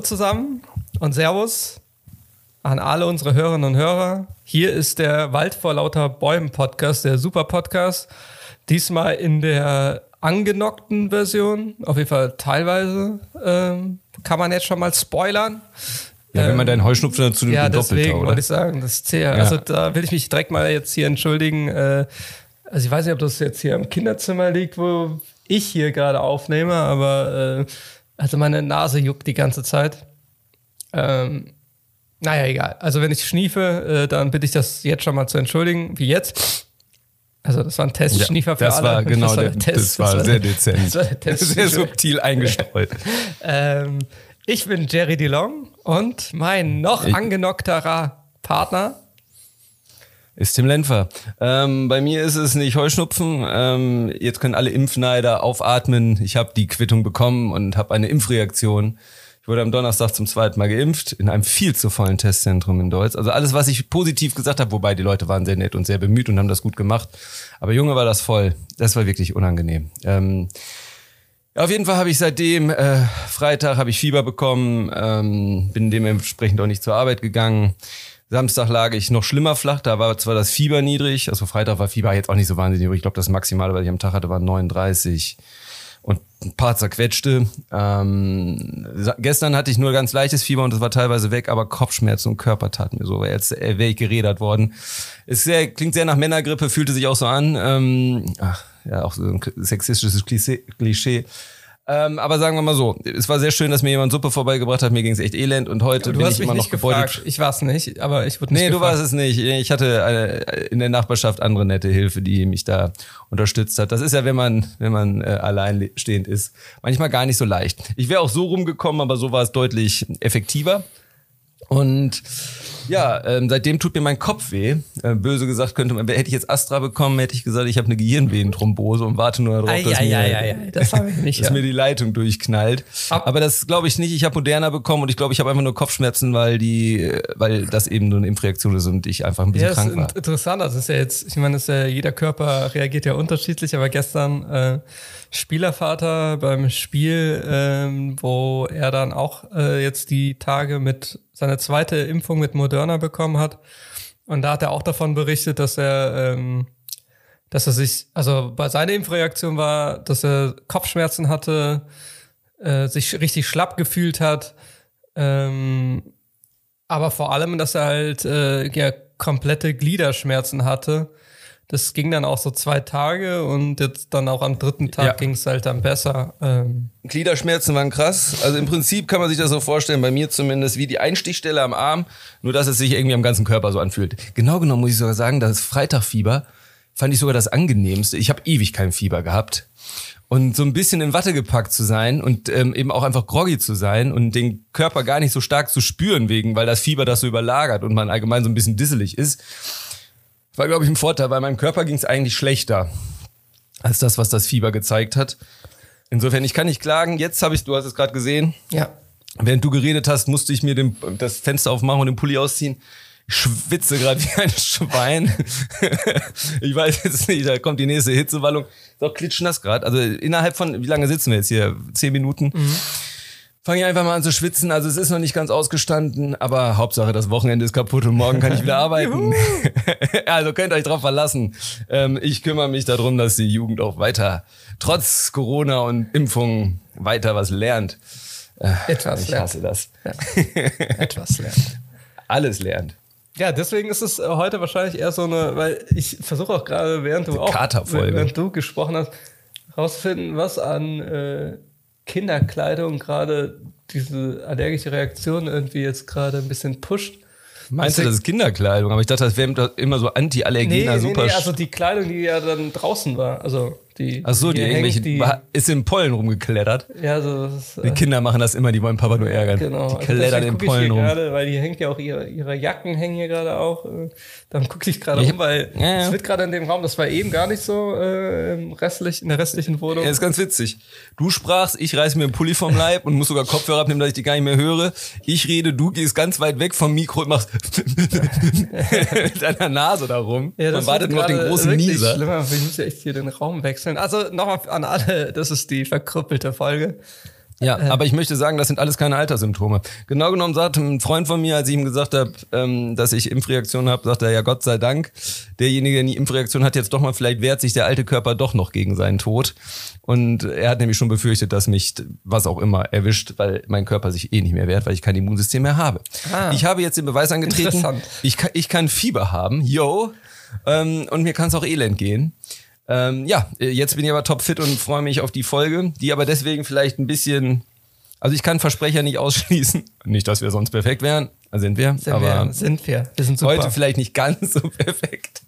Hallo zusammen und Servus an alle unsere Hörerinnen und Hörer. Hier ist der Wald vor lauter Bäumen Podcast, der Super Podcast. Diesmal in der angenockten Version, auf jeden Fall teilweise, ähm, kann man jetzt schon mal spoilern. Ja, wenn man deinen Heuschnupfen dazu nimmt, Ja, deswegen oder? wollte ich sagen, das ist sehr, also da will ich mich direkt mal jetzt hier entschuldigen. Äh, also ich weiß nicht, ob das jetzt hier im Kinderzimmer liegt, wo ich hier gerade aufnehme, aber äh, also meine Nase juckt die ganze Zeit. Ähm, naja, egal. Also wenn ich schniefe, äh, dann bitte ich das jetzt schon mal zu entschuldigen, wie jetzt. Also das war ein Testschniefer für das alle. war genau der, der Test. das war sehr dezent. Das war der Test. sehr subtil eingestreut. Ähm, ich bin Jerry DeLong und mein noch Ich- angenockterer Partner. Ist Tim Lenfer. Ähm, bei mir ist es nicht Heuschnupfen. Ähm, jetzt können alle Impfneider aufatmen. Ich habe die Quittung bekommen und habe eine Impfreaktion. Ich wurde am Donnerstag zum zweiten Mal geimpft in einem viel zu vollen Testzentrum in Deutsch. Also alles, was ich positiv gesagt habe, wobei die Leute waren sehr nett und sehr bemüht und haben das gut gemacht. Aber Junge war das voll. Das war wirklich unangenehm. Ähm, Auf jeden Fall habe ich seitdem, äh, Freitag habe ich Fieber bekommen, ähm, bin dementsprechend auch nicht zur Arbeit gegangen. Samstag lag ich noch schlimmer flach, da war zwar das Fieber niedrig, also Freitag war Fieber jetzt auch nicht so wahnsinnig niedrig. Ich glaube, das Maximale, was ich am Tag hatte, war 39 und ein paar zerquetschte. Ähm, gestern hatte ich nur ganz leichtes Fieber und das war teilweise weg, aber Kopfschmerzen und Körper taten mir so. Jetzt äh, wäre ich gerädert worden. Ist sehr, klingt sehr nach Männergrippe, fühlte sich auch so an. Ähm, ach, ja, auch so ein sexistisches Klischee. Ähm, aber sagen wir mal so, es war sehr schön, dass mir jemand Suppe vorbeigebracht hat. Mir ging es echt elend und heute Du bin hast ich immer noch gebeutelt. Ich war es nicht, aber ich wurde nicht Nee, du gefragt. warst es nicht. Ich hatte äh, in der Nachbarschaft andere nette Hilfe, die mich da unterstützt hat. Das ist ja, wenn man, wenn man äh, alleinstehend ist, manchmal gar nicht so leicht. Ich wäre auch so rumgekommen, aber so war es deutlich effektiver. Und ja, ähm, seitdem tut mir mein Kopf weh. Äh, böse gesagt könnte man, hätte ich jetzt Astra bekommen, hätte ich gesagt, ich habe eine Gehirnvenenthrombose und warte nur darauf, dass, mir, Eieieiei, das nicht. dass ja. mir die Leitung durchknallt. Ab- Aber das glaube ich nicht. Ich habe Moderna bekommen und ich glaube, ich habe einfach nur Kopfschmerzen, weil die, weil das eben so eine Impfreaktion ist und ich einfach ein bisschen Ja, krank war. int- interessant. Das ist ja jetzt, ich meine, ja, jeder Körper reagiert ja unterschiedlich, aber gestern äh, Spielervater beim Spiel, ähm, wo er dann auch äh, jetzt die Tage mit seine zweite Impfung mit Moderna bekommen hat. Und da hat er auch davon berichtet, dass er, ähm, dass er sich, also bei seiner Impfreaktion war, dass er Kopfschmerzen hatte, äh, sich richtig schlapp gefühlt hat, ähm, aber vor allem, dass er halt äh, ja, komplette Gliederschmerzen hatte. Das ging dann auch so zwei Tage und jetzt dann auch am dritten Tag Ja. ging es halt dann besser. Ähm, Gliederschmerzen waren krass. Also im Prinzip kann man sich das so vorstellen, bei mir zumindest, wie die Einstichstelle am Arm, nur dass es sich irgendwie am ganzen Körper so anfühlt. Genau genommen muss ich sogar sagen, das Freitagfieber fand ich sogar das angenehmste. Ich habe ewig kein Fieber gehabt. Und so ein bisschen in Watte gepackt zu sein und ähm, eben auch einfach groggy zu sein und den Körper gar nicht so stark zu spüren wegen, weil das Fieber das so überlagert und man allgemein so ein bisschen disselig ist, war, glaube ich, ein Vorteil, weil meinem Körper ging es eigentlich schlechter als das, was das Fieber gezeigt hat. Insofern, ich kann nicht klagen. Jetzt habe ich, du hast es gerade gesehen, ja. während du geredet hast, musste ich mir den, das Fenster aufmachen und den Pulli ausziehen. Ich schwitze gerade wie ein Schwein. ich weiß jetzt nicht, da kommt die nächste Hitzewallung. Ist auch klitschnass gerade. Also innerhalb von, wie lange sitzen wir jetzt hier? Zehn Minuten. Fange ich einfach mal an zu schwitzen. Also es ist noch nicht ganz ausgestanden, aber Hauptsache das Wochenende ist kaputt und morgen kann ich wieder arbeiten. also könnt euch drauf verlassen. Ähm, ich kümmere mich darum, dass die Jugend auch weiter, trotz Corona und Impfungen, weiter was lernt. Äh, Etwas ich lernt. hasse das. Etwas lernen. Alles lernt. Ja, deswegen ist es äh, heute wahrscheinlich eher so eine, weil ich versuche auch gerade, während du auch, während du gesprochen hast, rauszufinden, was an äh, Kinderkleidung gerade diese allergische Reaktion irgendwie jetzt gerade ein bisschen pusht. Meinst du, das ist Kinderkleidung? Aber ich dachte, das wäre immer so Anti-Allergener, super. nee, also die Kleidung, die ja dann draußen war, also die. Ach so, die, hier irgendwelche, die, ist im Pollen rumgeklettert. ja, so, das ist, Die äh, Kinder machen das immer, die wollen Papa nur ärgern. Genau. Die Also klettern ich hier Pollen rum. Gerade, weil die hängt ja auch ihre, ihre Jacken hängen hier gerade auch. äh, Dann gucke ich gerade Ich- rum, weil Ja, ja. es wird gerade in dem Raum, das war eben gar nicht so äh, im restlich, in der restlichen Wohnung. Ja, ist ganz witzig. Du sprachst, ich reiß mir einen Pulli vom Leib und muss sogar Kopfhörer abnehmen, dass ich die gar nicht mehr höre. Ich rede, du gehst ganz weit weg vom Mikro und machst mit deiner Nase da rum. Ja, Man wartet nur auf den großen Nieser. Schlimmer. Wir müssen ja echt hier den Raum wechseln. Also nochmal an alle, das ist die verkrüppelte Folge. Ja, äh, aber ich möchte sagen, das sind alles keine Alterssymptome. Genau genommen sagte ein Freund von mir, als ich ihm gesagt habe, ähm, dass ich Impfreaktion habe, sagt er, ja Gott sei Dank, derjenige, der die Impfreaktion hat, jetzt doch mal, vielleicht wehrt sich der alte Körper doch noch gegen seinen Tod. Und er hat nämlich schon befürchtet, dass mich was auch immer erwischt, weil mein Körper sich eh nicht mehr wehrt, weil ich kein Immunsystem mehr habe. Ah, ich habe jetzt den Beweis angetreten, ich kann, ich kann Fieber haben, yo, ähm, und mir kann es auch elend gehen. Ähm, ja, jetzt bin ich aber topfit und freue mich auf die Folge, die aber deswegen vielleicht ein bisschen, also ich kann Versprecher nicht ausschließen. Nicht, dass wir sonst perfekt wären, sind wir, sind aber wir, sind wir. wir sind super. heute vielleicht nicht ganz so perfekt.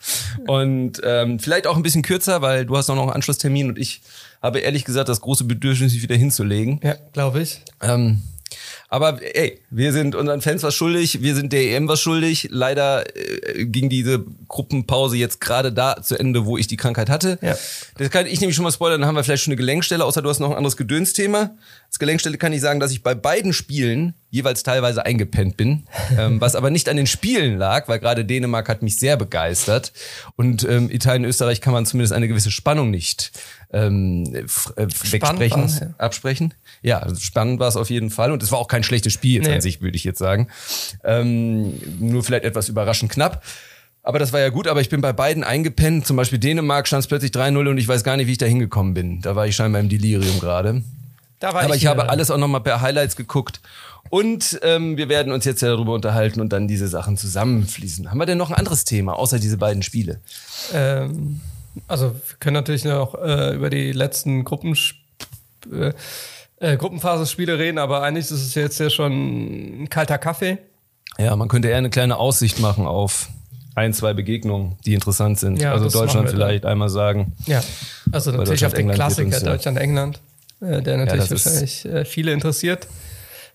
Und ähm, vielleicht auch ein bisschen kürzer, weil du hast auch noch einen Anschlusstermin und ich habe ehrlich gesagt das große Bedürfnis, sich wieder hinzulegen. Ja, glaube ich. Ähm, aber ey, wir sind unseren Fans was schuldig, wir sind der EM was schuldig. Leider äh, ging diese Gruppenpause jetzt gerade da zu Ende, wo ich die Krankheit hatte. Ja. Das kann ich nämlich schon mal spoilern, dann haben wir vielleicht schon eine Gelenkstelle, außer du hast noch ein anderes Gedönsthema. Als Gelenkstelle kann ich sagen, dass ich bei beiden Spielen jeweils teilweise eingepennt bin, ähm, was aber nicht an den Spielen lag, weil gerade Dänemark hat mich sehr begeistert und ähm, Italien, Österreich kann man zumindest eine gewisse Spannung nicht ähm, äh, wegsprechen, absprechen. Ja, spannend war es auf jeden Fall und es war auch kein schlechtes Spiel jetzt nee. an sich, würde ich jetzt sagen. Ähm, nur vielleicht etwas überraschend knapp. Aber das war ja gut, aber ich bin bei beiden eingepennt. Zum Beispiel Dänemark stand es plötzlich 3-0 und ich weiß gar nicht, wie ich da hingekommen bin. Da war ich scheinbar im Delirium gerade. Aber ich, ich habe alles auch nochmal per Highlights geguckt. Und ähm, wir werden uns jetzt ja darüber unterhalten und dann diese Sachen zusammenfließen. Haben wir denn noch ein anderes Thema, außer diese beiden Spiele? Ähm, also wir können natürlich noch äh, über die letzten Gruppen, äh, äh, Gruppenphase-Spiele reden, aber eigentlich ist es jetzt ja schon ein kalter Kaffee. Ja, man könnte eher eine kleine Aussicht machen auf ein, zwei Begegnungen, die interessant sind. Ja, also Deutschland vielleicht einmal sagen. Ja, also natürlich auf den Klassiker Deutschland-England, äh, der natürlich ja, wahrscheinlich äh, viele interessiert,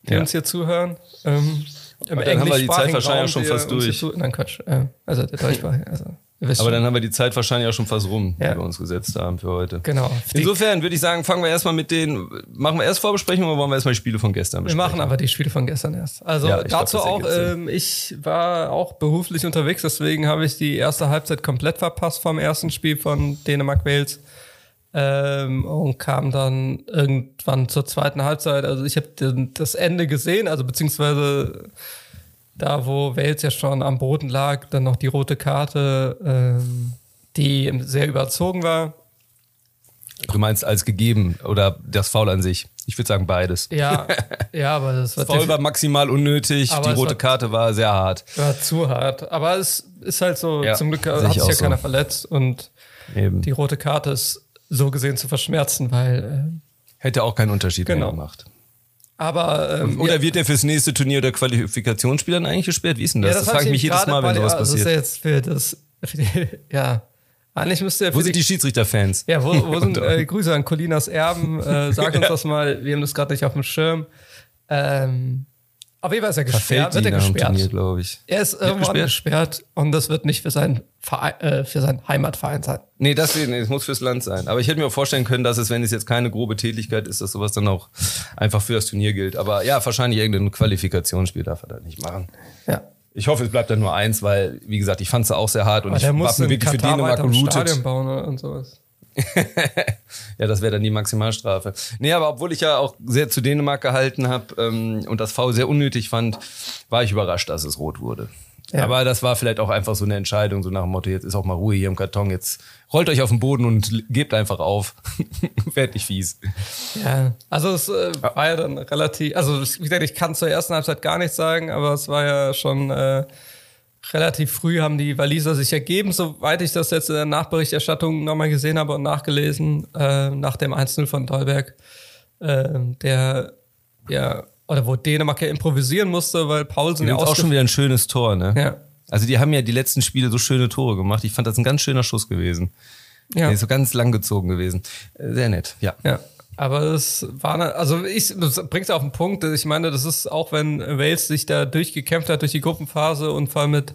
die ja. uns hier zuhören. Ähm, Im dann haben wir die Zeit wahrscheinlich schon fast durch. Nein, Quatsch. Äh, also der Deutschsprachige. Also aber dann haben wir die Zeit wahrscheinlich auch schon fast rum, ja. die wir uns gesetzt haben für heute. Genau. Insofern würde ich sagen, fangen wir erstmal mit den, machen wir erst Vorbesprechungen oder wollen wir erstmal die Spiele von gestern besprechen? Wir machen aber die Spiele von gestern erst. Also ja, dazu glaub, auch, ähm, ich war auch beruflich unterwegs, deswegen habe ich die erste Halbzeit komplett verpasst vom ersten Spiel von Dänemark-Wales. Ähm, und kam dann irgendwann zur zweiten Halbzeit. Also ich habe das Ende gesehen, also beziehungsweise da wo Wales ja schon am Boden lag, dann noch die rote Karte, ähm, die sehr überzogen war. Du meinst als gegeben oder das Foul an sich? Ich würde sagen beides. Ja, ja, aber das war. Das Foul war maximal unnötig. Die rote war, Karte war sehr hart. War zu hart. Aber es ist halt so, ja, zum Glück hat sich ja so. keiner verletzt und Eben. die rote Karte ist so gesehen zu verschmerzen, weil. Äh, Hätte auch keinen Unterschied genau. mehr gemacht. Aber ähm, oder ja. wird er fürs nächste Turnier oder Qualifikationsspiel dann eigentlich gesperrt? Wie ist denn das? Ja, das, das frage ich mich jedes Mal, wenn sowas passiert. Das ist ja jetzt für das, für die, ja. Eigentlich müsste er Wo sind die, die Schiedsrichterfans? Ja, wo, wo sind äh, Grüße an Colinas Erben? Äh, sag uns ja. das mal. Wir haben das gerade nicht auf dem Schirm. Ähm, auf jeden Fall ist er gesperrt. Wird er gesperrt? glaube ich. Er ist irgendwann gesperrt? gesperrt und das wird nicht für seinen, Verein, äh, für seinen Heimatverein sein. Nee, das, nee, das muss fürs Land sein. Aber ich hätte mir auch vorstellen können, dass es, wenn es jetzt keine grobe Tätigkeit ist, dass sowas dann auch einfach für das Turnier gilt. Aber ja, wahrscheinlich irgendein Qualifikationsspiel darf er da nicht machen. Ja. Ich hoffe, es bleibt dann nur eins, weil, wie gesagt, ich fand es auch sehr hart und Aber ich war mir wirklich für Dänemark geroutet. Stadion bauen und sowas. ja, das wäre dann die Maximalstrafe. Nee, aber obwohl ich ja auch sehr zu Dänemark gehalten habe ähm, und das V sehr unnötig fand, war ich überrascht, dass es rot wurde. Ja. Aber das war vielleicht auch einfach so eine Entscheidung, so nach dem Motto, jetzt ist auch mal Ruhe hier im Karton, jetzt rollt euch auf den Boden und gebt einfach auf. Fertig fies. Ja, also es äh, war ja dann relativ, also wie gesagt, ich kann zur ersten Halbzeit gar nichts sagen, aber es war ja schon äh, relativ früh haben die Waliser sich ergeben, soweit ich das jetzt in der Nachberichterstattung nochmal gesehen habe und nachgelesen, äh, nach dem 1-0 von Dolberg, äh, der ja, oder wo Dänemark ja improvisieren musste, weil Paulsen ja auch schon wieder ein schönes Tor, ne? Ja. Also die haben ja die letzten Spiele so schöne Tore gemacht. Ich fand das ein ganz schöner Schuss gewesen. Ja. Der ist so ganz lang gezogen gewesen. Äh, sehr nett, ja. Ja. Aber es war, also ich, das bringt auf den Punkt. Ich meine, das ist auch, wenn Wales sich da durchgekämpft hat durch die Gruppenphase und vor allem mit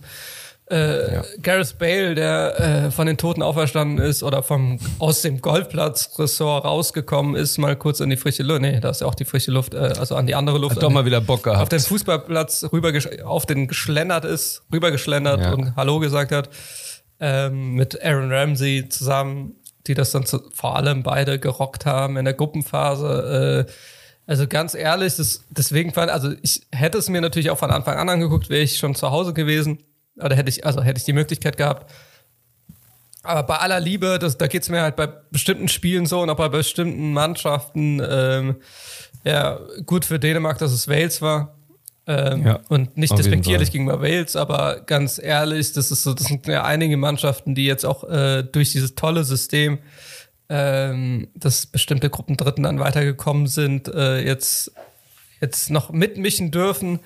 äh, ja. Gareth Bale, der äh, von den Toten auferstanden ist oder vom aus dem Golfplatz-Ressort rausgekommen ist, mal kurz in die frische Luft. Nee, da ist ja auch die frische Luft, äh, also an die andere Luft. Hat doch mal wieder Bock gehabt. Auf den Fußballplatz rüber auf den geschlendert ist, rübergeschlendert ja. und Hallo gesagt hat. Ähm, mit Aaron Ramsey zusammen die das dann zu, vor allem beide gerockt haben in der Gruppenphase. Äh, Also ganz ehrlich, das, deswegen fand, also ich hätte es mir natürlich auch von Anfang an angeguckt, wäre ich schon zu Hause gewesen. Oder hätte ich, also hätte ich die Möglichkeit gehabt. Aber bei aller Liebe, das, da geht es mir halt bei bestimmten Spielen so und auch bei bestimmten Mannschaften, ähm, ja, gut für Dänemark, dass es Wales war. Ähm, ja, und nicht despektierlich gegenüber Wales, aber ganz ehrlich, das ist so, das sind ja einige Mannschaften, die jetzt auch äh, durch dieses tolle System, ähm, dass bestimmte Gruppen Dritten dann weitergekommen sind, äh, jetzt, jetzt noch mitmischen dürfen.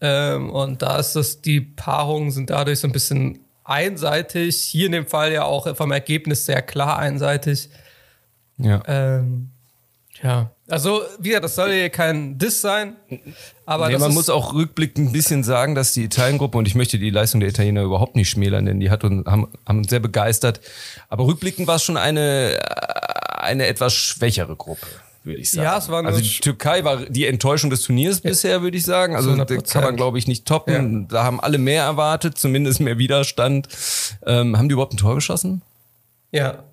Ähm, und da ist das, die Paarungen sind dadurch so ein bisschen einseitig. Hier in dem Fall ja auch vom Ergebnis sehr klar einseitig. Ja. Ähm, ja, also wieder, das soll ja kein Diss sein, aber nee, man muss auch rückblickend ein bisschen sagen, dass die Italiengruppe und ich möchte die Leistung der Italiener überhaupt nicht schmälern, denn die hat uns, haben, haben uns sehr begeistert. Aber rückblickend war es schon eine eine etwas schwächere Gruppe würde ich sagen. Ja, es war also die Türkei war die Enttäuschung des Turniers ja. bisher, würde ich sagen. Also da kann man, glaube ich, nicht toppen. Ja. Da haben alle mehr erwartet, zumindest mehr Widerstand. Ähm, haben die überhaupt ein Tor geschossen? Ja.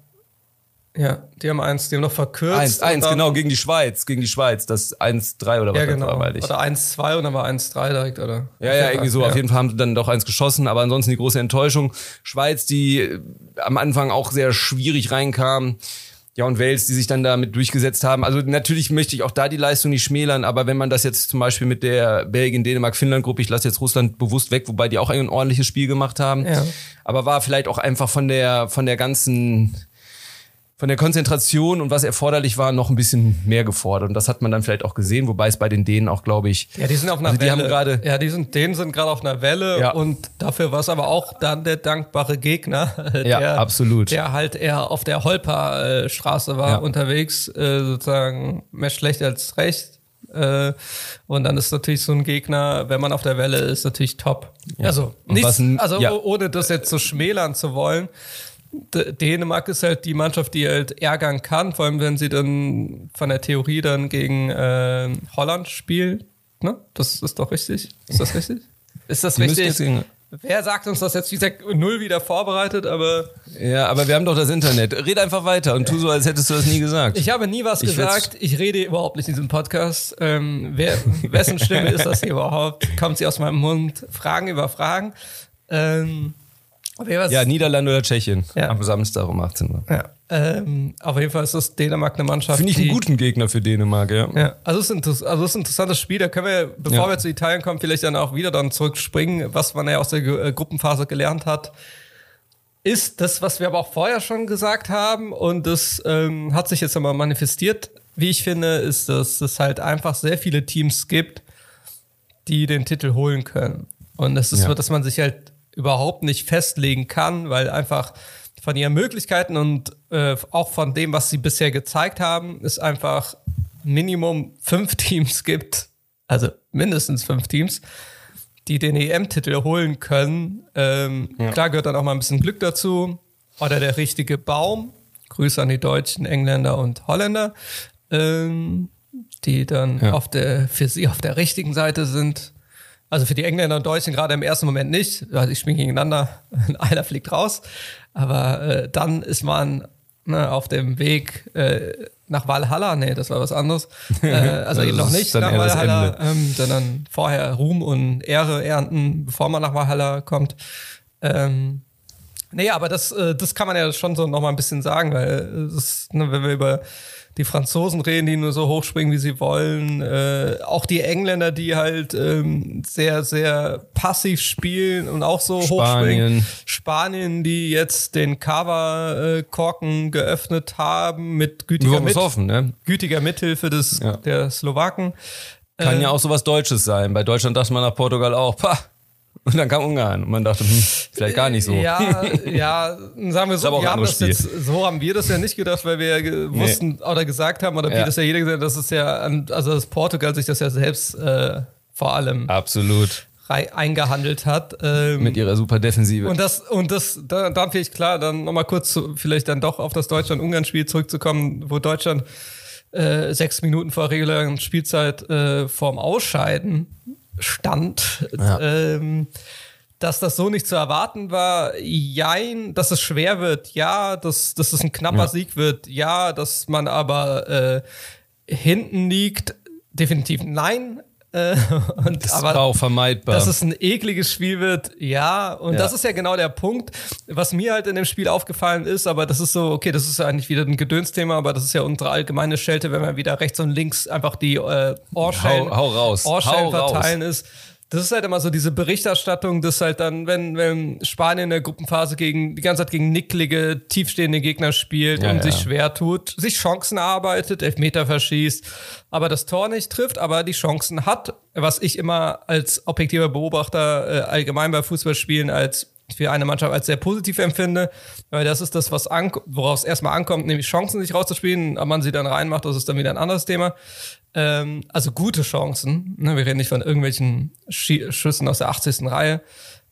Ja, die haben eins, die haben noch verkürzt. Eins, eins genau, gegen die Schweiz, gegen die Schweiz, das 1-3 oder was ja, genau. war, weil ich. Oder 1-2 und dann war 1-3 direkt, oder? Ja, ja, irgendwie so. Ja. Auf jeden Fall haben sie dann doch eins geschossen, aber ansonsten die große Enttäuschung. Schweiz, die äh, am Anfang auch sehr schwierig reinkam ja, und Wales, die sich dann damit durchgesetzt haben. Also natürlich möchte ich auch da die Leistung nicht schmälern, aber wenn man das jetzt zum Beispiel mit der Belgien, Dänemark, Finnland-Gruppe, ich lasse jetzt Russland bewusst weg, wobei die auch ein ordentliches Spiel gemacht haben, ja. aber war vielleicht auch einfach von der, von der ganzen von der Konzentration und was erforderlich war, noch ein bisschen mehr gefordert. Und das hat man dann vielleicht auch gesehen, wobei es bei den Dänen auch, glaube ich. Ja, die sind auf einer also die Welle. Haben grade, ja, die sind, Dänen sind gerade auf einer Welle ja. und dafür war es aber auch dann der dankbare Gegner. Der, ja, absolut. Der halt eher auf der Holper-Straße war ja. unterwegs, äh, sozusagen mehr schlecht als recht. Äh, und dann ist natürlich so ein Gegner, wenn man auf der Welle ist, natürlich top. Ja. Also, nichts, also ohne das jetzt so schmälern zu wollen. Dänemark ist halt die Mannschaft, die halt ärgern kann, vor allem wenn sie dann von der Theorie dann gegen äh, Holland spielt. Ne? Das ist doch richtig. Ist das richtig? Ist das richtig? Wer sagt uns das jetzt? Wie gesagt, null wieder vorbereitet, aber. Ja, aber wir haben doch das Internet. Red einfach weiter und tu so, als hättest du das nie gesagt. Ich habe nie was ich gesagt. Ich rede überhaupt nicht in diesem Podcast. Ähm, wer, wessen Stimme ist das hier überhaupt? Kommt sie aus meinem Mund? Fragen über Fragen. Ähm, ja, Niederlande oder Tschechien ja. am Samstag um 18 Uhr. Ja. Ähm, auf jeden Fall ist das Dänemark eine Mannschaft. Finde ich einen guten Gegner für Dänemark, ja. ja. Also es ist, also es ist ein interessantes Spiel. Da können wir, bevor ja. wir zu Italien kommen, vielleicht dann auch wieder dann zurückspringen, was man ja aus der äh, Gruppenphase gelernt hat. Ist das, was wir aber auch vorher schon gesagt haben, und das ähm, hat sich jetzt einmal manifestiert, wie ich finde, ist, dass es halt einfach sehr viele Teams gibt, die den Titel holen können. Und es ist ja. so, dass man sich halt überhaupt nicht festlegen kann, weil einfach von ihren Möglichkeiten und äh, auch von dem, was sie bisher gezeigt haben, es einfach Minimum fünf Teams gibt, also mindestens fünf Teams, die den EM-Titel holen können. Ähm, ja. Klar gehört dann auch mal ein bisschen Glück dazu oder der richtige Baum. Grüße an die Deutschen, Engländer und Holländer, ähm, die dann ja. auf der, für sie auf der richtigen Seite sind. Also für die Engländer und Deutschen gerade im ersten Moment nicht. Also ich spiele gegeneinander, einer fliegt raus. Aber äh, dann ist man ne, auf dem Weg äh, nach Valhalla. Nee, das war was anderes. Äh, also eben noch nicht nach Valhalla, ähm, sondern vorher Ruhm und Ehre ernten, bevor man nach Valhalla kommt. Ähm, nee, aber das, äh, das kann man ja schon so noch mal ein bisschen sagen, weil das, ne, wenn wir über die Franzosen reden, die nur so hochspringen, wie sie wollen. Äh, auch die Engländer, die halt ähm, sehr, sehr passiv spielen und auch so Spanien. hochspringen. Spanien, die jetzt den Cover-Korken geöffnet haben mit gütiger, mit, hoffen, ne? gütiger Mithilfe des, ja. der Slowaken. Kann äh, ja auch sowas Deutsches sein. Bei Deutschland dachte man nach Portugal auch, pah, und dann kam Ungarn und man dachte, hm, vielleicht gar nicht so. Ja, ja, sagen wir so, wir haben das jetzt, so haben wir das ja nicht gedacht, weil wir ja wussten nee. oder gesagt haben, oder wie ja. das ja jeder gesagt hat, dass es ja, also dass Portugal sich das ja selbst äh, vor allem absolut eingehandelt hat. Ähm, Mit ihrer super Defensive. Und das, und das, da, dann vielleicht klar, dann nochmal kurz zu, vielleicht dann doch auf das Deutschland-Ungarn-Spiel zurückzukommen, wo Deutschland äh, sechs Minuten vor regulären Spielzeit äh, vorm Ausscheiden stand. Ja. Ähm, dass das so nicht zu erwarten war, jein, dass es schwer wird, ja, dass, dass es ein knapper ja. Sieg wird, ja, dass man aber äh, hinten liegt, definitiv nein. Äh, und, Das aber war auch vermeidbar. dass es ein ekliges Spiel wird, ja. Und Ja. das ist ja genau der Punkt, was mir halt in dem Spiel aufgefallen ist. Aber das ist so, okay, das ist eigentlich wieder ein Gedönsthema, aber das ist ja unsere allgemeine Schelte, wenn man wieder rechts und links einfach die äh, Ohrschellen, Hau- hau raus. Ohrschellen Hau raus. verteilen ist. Das ist halt immer so diese Berichterstattung, dass halt dann, wenn, wenn Spanien in der Gruppenphase gegen, die ganze Zeit gegen nicklige, tiefstehende Gegner spielt Ja, und ja. sich schwer tut, sich Chancen erarbeitet, Elfmeter verschießt, aber das Tor nicht trifft, aber die Chancen hat, was ich immer als objektiver Beobachter äh, allgemein bei Fußballspielen als für eine Mannschaft als sehr positiv empfinde, weil das ist das, was worauf es erstmal ankommt, nämlich Chancen sich rauszuspielen, ob man sie dann reinmacht, das ist dann wieder ein anderes Thema. Ähm, also gute Chancen, ne? wir reden nicht von irgendwelchen Schie Schüssen aus der 80. Reihe.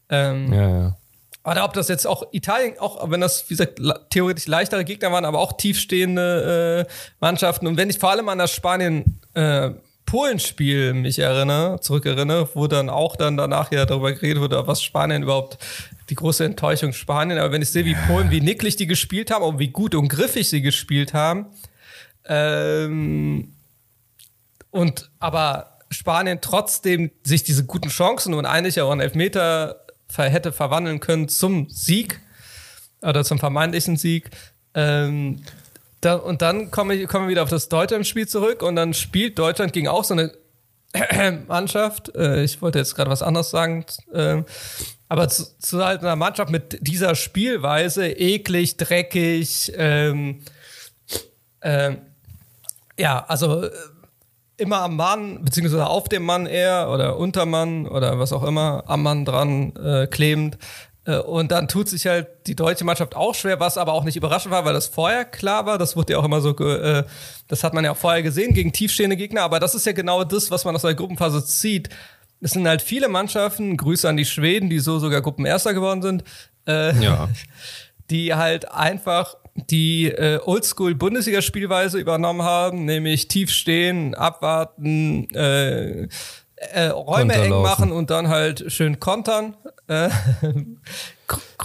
Ähm, ja, ja. oder ob das jetzt auch Italien, auch wenn das, wie gesagt, theoretisch leichtere Gegner waren, aber auch tiefstehende äh, Mannschaften. Und wenn ich vor allem an das Spanien äh, Polenspiel mich erinnere, zurückerinnere, wo dann auch dann danach ja darüber geredet wurde, was Spanien überhaupt die große Enttäuschung Spanien. Aber wenn ich sehe, wie Polen, wie nicklig die gespielt haben und wie gut und griffig sie gespielt haben, ähm, und aber Spanien trotzdem sich diese guten Chancen und eigentlich auch einen Elfmeter hätte verwandeln können zum Sieg oder zum vermeintlichen Sieg. Ähm, da, und dann komme kommen wir wieder auf das Deutschland-Spiel zurück und dann spielt Deutschland gegen auch so eine Mannschaft. Äh, ich wollte jetzt gerade was anderes sagen. ähm, aber zu, zu halt einer Mannschaft mit dieser Spielweise, eklig, dreckig, ähm, ähm, ja, also äh, immer am Mann, beziehungsweise auf dem Mann eher oder unter Mann oder was auch immer, am Mann dran äh, klebend. Äh, und dann tut sich halt die deutsche Mannschaft auch schwer, was aber auch nicht überraschend war, weil das vorher klar war. Das wurde ja auch immer so, äh, das hat man ja auch vorher gesehen gegen tiefstehende Gegner. Aber das ist ja genau das, was man aus der Gruppenphase zieht. Es sind halt viele Mannschaften, Grüße an die Schweden, die so sogar Gruppenerster geworden sind, äh, Ja. die halt einfach die äh, Oldschool-Bundesliga-Spielweise übernommen haben, nämlich tief stehen, abwarten, äh, äh, Räume eng machen und dann halt schön kontern. Äh,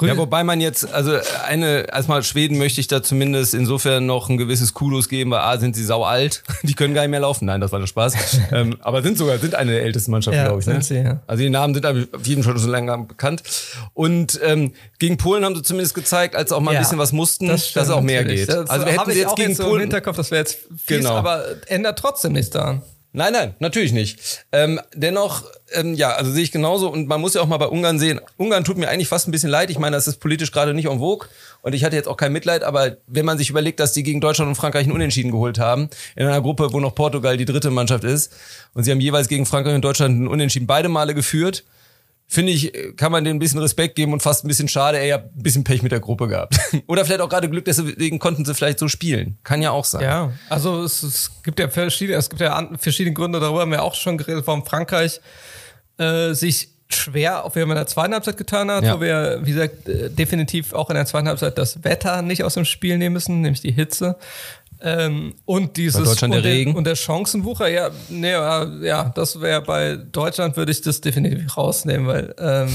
Ja, wobei man jetzt, also eine, erstmal Schweden möchte ich da zumindest insofern noch ein gewisses Kudos geben, weil A, sind sie sau alt, die können gar nicht mehr laufen. Nein, das war der Spaß. ähm, aber sind sogar, sind eine der ältesten Mannschaften, Ja, glaube ich. Ne? sind sie, ja. Also die Namen sind auf jeden Fall schon länger bekannt. Und ähm, gegen Polen haben sie zumindest gezeigt, als sie auch mal Ja, ein bisschen was mussten, das stimmt dass auch mehr natürlich. geht. Das also wir hätten jetzt gegen so im Polen. Hinterkopf, das wäre jetzt fies, Genau. aber ändert trotzdem nichts daran. Nein, nein, natürlich nicht. Ähm, dennoch, ähm, ja, also sehe ich genauso. Und man muss ja auch mal bei Ungarn sehen. Ungarn tut mir eigentlich fast ein bisschen leid. Ich meine, das ist politisch gerade nicht en vogue. Und ich hatte jetzt auch kein Mitleid. Aber wenn man sich überlegt, dass die gegen Deutschland und Frankreich einen Unentschieden geholt haben, in einer Gruppe, wo noch Portugal die dritte Mannschaft ist, und sie haben jeweils gegen Frankreich und Deutschland einen Unentschieden beide Male geführt, finde ich, kann man denen ein bisschen Respekt geben und fast ein bisschen schade, ey, ihr habt ein bisschen Pech mit der Gruppe gehabt. Oder vielleicht auch gerade Glück, deswegen konnten sie vielleicht so spielen. Kann ja auch sein. Ja, also es, es gibt ja verschiedene, es gibt ja verschiedene Gründe, darüber haben wir auch schon geredet, warum Frankreich äh, sich schwer, auch wenn man in der zweiten Halbzeit getan hat, Ja. wo wir, wie gesagt, äh, definitiv auch in der zweiten Halbzeit das Wetter nicht aus dem Spiel nehmen müssen, nämlich die Hitze. Ähm, und dieses Bei Deutschland und der Regen. und der Chancenwucher, ja, nee, ja, ja, das wäre bei Deutschland würde ich das definitiv rausnehmen, weil ähm,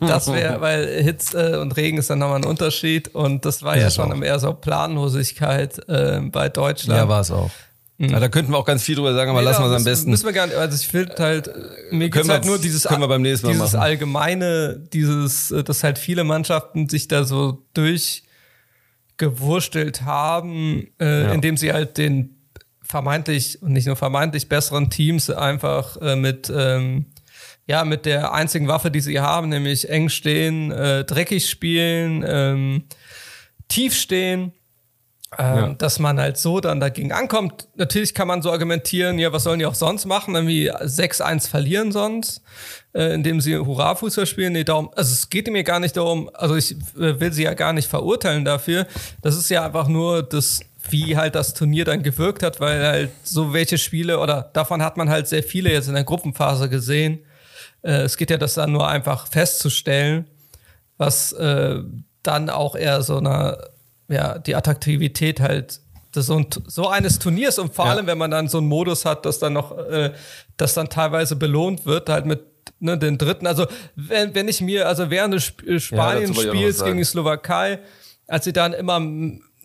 das wäre, weil Hitze und Regen ist dann nochmal ein Unterschied und das war ja es schon auch. eher so Planlosigkeit äh, bei Deutschland. Ja, war es auch. Ja, da könnten wir auch ganz viel drüber sagen, aber Nee, lassen wir es am besten. Müssen wir gar nicht, also ich finde halt, mir wir- halt nur dieses, können wir beim nächsten Mal dieses machen. allgemeine, dieses, dass halt viele Mannschaften sich da so durchgewurstelt haben, äh, Ja. indem sie halt den vermeintlich und nicht nur vermeintlich besseren Teams einfach äh, mit, ähm, ja, mit der einzigen Waffe, die sie haben, nämlich eng stehen, äh, dreckig spielen, ähm, tief stehen, ähm, Ja. dass man halt so dann dagegen ankommt. Natürlich kann man so argumentieren, ja, was sollen die auch sonst machen, irgendwie 6-1 verlieren sonst, äh, indem sie Hurra-Fußball spielen. Nee, darum, also es geht mir gar nicht darum, also ich äh, will sie ja gar nicht verurteilen dafür. Das ist ja einfach nur das, wie halt das Turnier dann gewirkt hat, weil halt so welche Spiele oder davon hat man halt sehr viele jetzt in der Gruppenphase gesehen. Äh, es geht ja das dann nur einfach festzustellen, was äh, dann auch eher so eine, ja, die Attraktivität halt so, ein, so eines Turniers und vor Ja. allem, wenn man dann so einen Modus hat, dass dann noch, äh, das dann teilweise belohnt wird, halt mit ne, den dritten. Also, wenn, wenn ich mir, also während des Sp äh, Spanien-Spiels gegen die Slowakei, als sie dann immer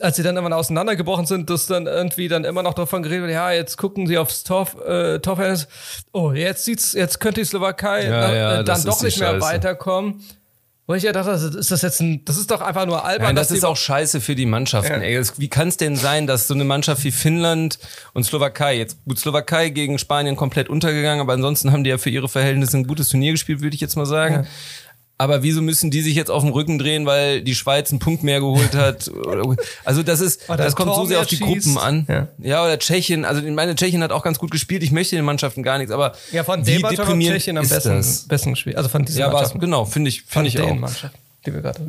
als sie dann irgendwann auseinandergebrochen sind, dass dann irgendwie dann immer noch davon geredet wird, ja, jetzt gucken sie aufs Tor, äh, Torverhältnis, oh, jetzt sieht's, jetzt könnte die Slowakei Ja, na, ja, äh, dann doch nicht mehr Scheiße. weiterkommen. Wo ich ja dachte, ist das jetzt ein, das ist doch einfach nur albern. Nein, das ist auch scheiße für die Mannschaften. Ja. Ey, wie kann es denn sein, dass so eine Mannschaft wie Finnland und Slowakei, jetzt gut, Slowakei gegen Spanien komplett untergegangen, aber ansonsten haben die ja für ihre Verhältnisse ein gutes Turnier gespielt, würde ich jetzt mal sagen. Ja. Aber wieso müssen die sich jetzt auf den Rücken drehen, weil die Schweiz einen Punkt mehr geholt hat? Also das ist, Oder das kommt so Tor sehr mehr auf die schießt. Gruppen an. Ja. Ja, oder Tschechien. Also meine Tschechien hat auch ganz gut gespielt. Ich möchte den Mannschaften gar nichts, aber ja, von wie deprimierend Tschechien am besten, besten gespielt. Also von diesen Ja, Mannschaften. genau, finde ich, finde ich auch.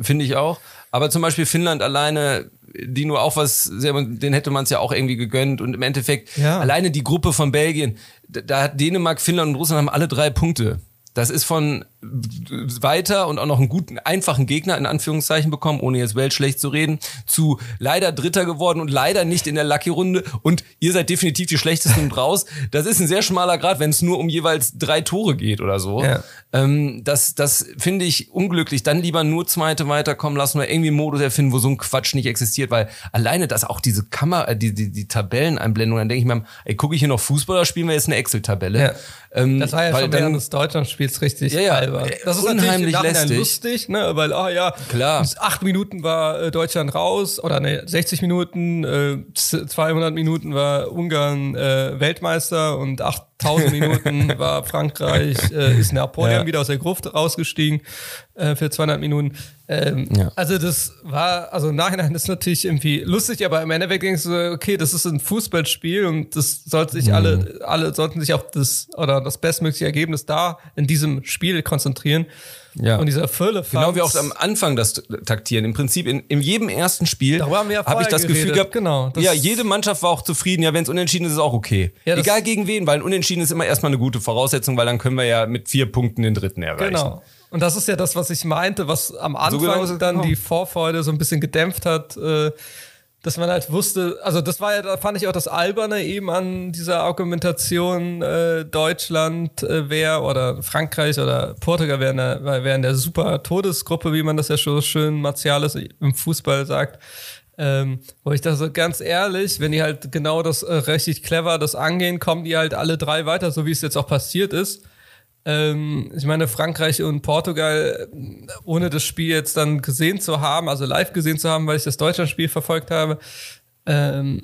Finde ich auch. Aber zum Beispiel Finnland alleine, die nur auch was, sehr, den hätte man es ja auch irgendwie gegönnt. Und im Endeffekt, Ja. alleine die Gruppe von Belgien, da, da hat Dänemark, Finnland und Russland haben alle drei Punkte. Das ist von weiter und auch noch einen guten, einfachen Gegner in Anführungszeichen bekommen, ohne jetzt weltschlecht zu reden, zu leider Dritter geworden und leider nicht in der Lucky-Runde und ihr seid definitiv die schlechtesten und raus. Das ist ein sehr schmaler Grad, wenn es nur um jeweils drei Tore geht oder so. Ja. Ähm, das das finde ich unglücklich. Dann lieber nur Zweite weiterkommen lassen oder irgendwie einen Modus erfinden, wo so ein Quatsch nicht existiert, weil alleine das auch diese Kamera, äh, die, die, die Tabelleneinblendung, dann denke ich mir, ey, gucke ich hier noch Fußball oder spielen wir jetzt eine Excel-Tabelle? Ja. Ähm, Das war ja schon während des Deutschlandspiels richtig Ja, ja, albern. äh, Das ist unheimlich lästig. lustig, ne? weil, ah ja, Klar. acht Minuten war äh, Deutschland raus oder ne, 60 Minuten, äh, z- 200 Minuten war Ungarn äh, Weltmeister und 8000 Minuten war Frankreich, äh, ist Napoleon Ja. wieder aus der Gruft rausgestiegen äh, für 200 Minuten. Ähm, Ja. Also das war, also im Nachhinein ist natürlich irgendwie lustig, aber im Endeffekt denkst du, okay, das ist ein Fußballspiel und das sollte sich Mhm. alle, alle sollten sich auf das oder das bestmögliche Ergebnis da in diesem Spiel konzentrieren. Ja. Und dieser Fülle Genau wie auch am Anfang das Taktieren. Im Prinzip in, in jedem ersten Spiel Darüber haben wir ja habe ich das Gefühl geredet. gehabt, Genau, das- ja, jede Mannschaft war auch zufrieden. Ja, wenn es unentschieden ist, ist es auch okay. Ja, Egal gegen wen, weil ein Unentschieden ist immer erstmal eine gute Voraussetzung, weil dann können wir ja mit vier Punkten den dritten erreichen. Genau. Und das ist ja das, was ich meinte, was am Anfang genau ist es, dann die Vorfreude so ein bisschen gedämpft hat, äh, dass man halt wusste, also das war ja, da fand ich auch das Alberne eben an dieser Argumentation, äh, Deutschland äh, wäre oder Frankreich oder Portugal wären der, wären der super Todesgruppe, wie man das ja schon schön martialisch im Fußball sagt. Ähm, wo ich da so ganz ehrlich, wenn die halt genau das äh, richtig clever das angehen, kommen die halt alle drei weiter, so wie es jetzt auch passiert ist. Ähm, ich meine, Frankreich und Portugal, ohne das Spiel jetzt dann gesehen zu haben, also live gesehen zu haben, weil ich das Deutschlandspiel verfolgt habe, ähm,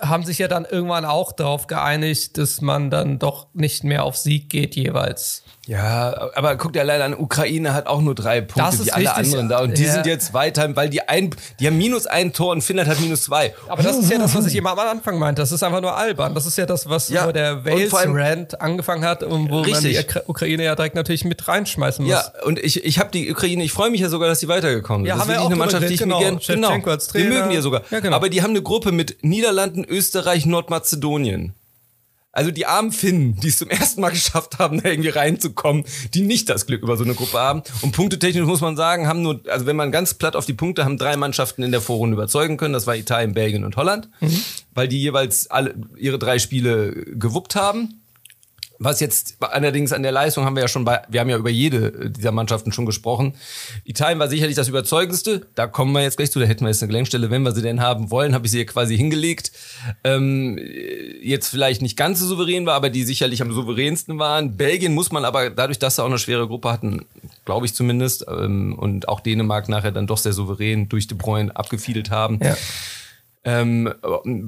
haben sich ja dann irgendwann auch darauf geeinigt, dass man dann doch nicht mehr auf Sieg geht jeweils. Ja, aber guck dir allein an, Ukraine hat auch nur drei Das Punkte ist wie alle richtig, anderen da. Und die ja. sind jetzt weiter, weil die ein, die haben minus ein Tor und Finnland hat minus zwei. Aber das ist ja das, was ich immer am Anfang meinte. Das ist einfach nur albern. Das ist ja das, was Ja, der Wales-Rant angefangen hat und wo man Richtig. die Ukra- Ukraine ja direkt natürlich mit reinschmeißen muss. Ja, und ich, ich habe die Ukraine, ich freue mich ja sogar, dass die weitergekommen sind. Ja, das haben wir auch eine Mannschaft, die ich mir geredet, gerne. genau. Wir mögen die ja sogar. Ja, genau. Aber die haben eine Gruppe mit Niederlanden, Österreich, Nordmazedonien. Also die armen Finnen, die es zum ersten Mal geschafft haben, da irgendwie reinzukommen, die nicht das Glück über so eine Gruppe haben. Und punktetechnisch muss man sagen, haben nur, also wenn man ganz platt auf die Punkte, haben drei Mannschaften in der Vorrunde überzeugen können. Das war Italien, Belgien und Holland, weil die jeweils alle ihre drei Spiele gewuppt haben. Was jetzt allerdings an der Leistung haben wir ja schon bei, wir haben ja über jede dieser Mannschaften schon gesprochen. Italien war sicherlich das überzeugendste. Da kommen wir jetzt gleich zu. Da hätten wir jetzt eine Gelenkstelle, wenn wir sie denn haben wollen, habe ich sie hier quasi hingelegt. Ähm, jetzt vielleicht nicht ganz so souverän war, aber die sicherlich am souveränsten waren. Belgien muss man aber dadurch, dass sie auch eine schwere Gruppe hatten, glaube ich zumindest, ähm, und auch Dänemark nachher dann doch sehr souverän durch De Bruyne abgefiedelt haben. Ja. Ähm,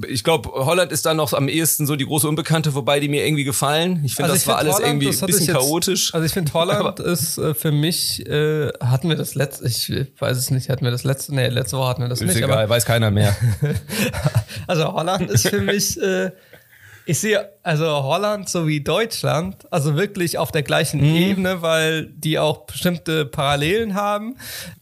ich glaube, Holland ist da noch am ehesten so die große Unbekannte, wobei die mir irgendwie gefallen. Ich finde, Also das ich war find alles Holland, irgendwie ein bisschen jetzt- chaotisch. Also ich finde Holland ist äh, für mich, äh, hatten wir das letzte, ich weiß es nicht, hatten wir das letzte, nee, letzte Woche hatten wir das ist nicht, egal, weiß keiner mehr. also Holland ist für mich, äh, ich sehe also Holland sowie Deutschland, also wirklich auf der gleichen Mhm. Ebene, weil die auch bestimmte Parallelen haben.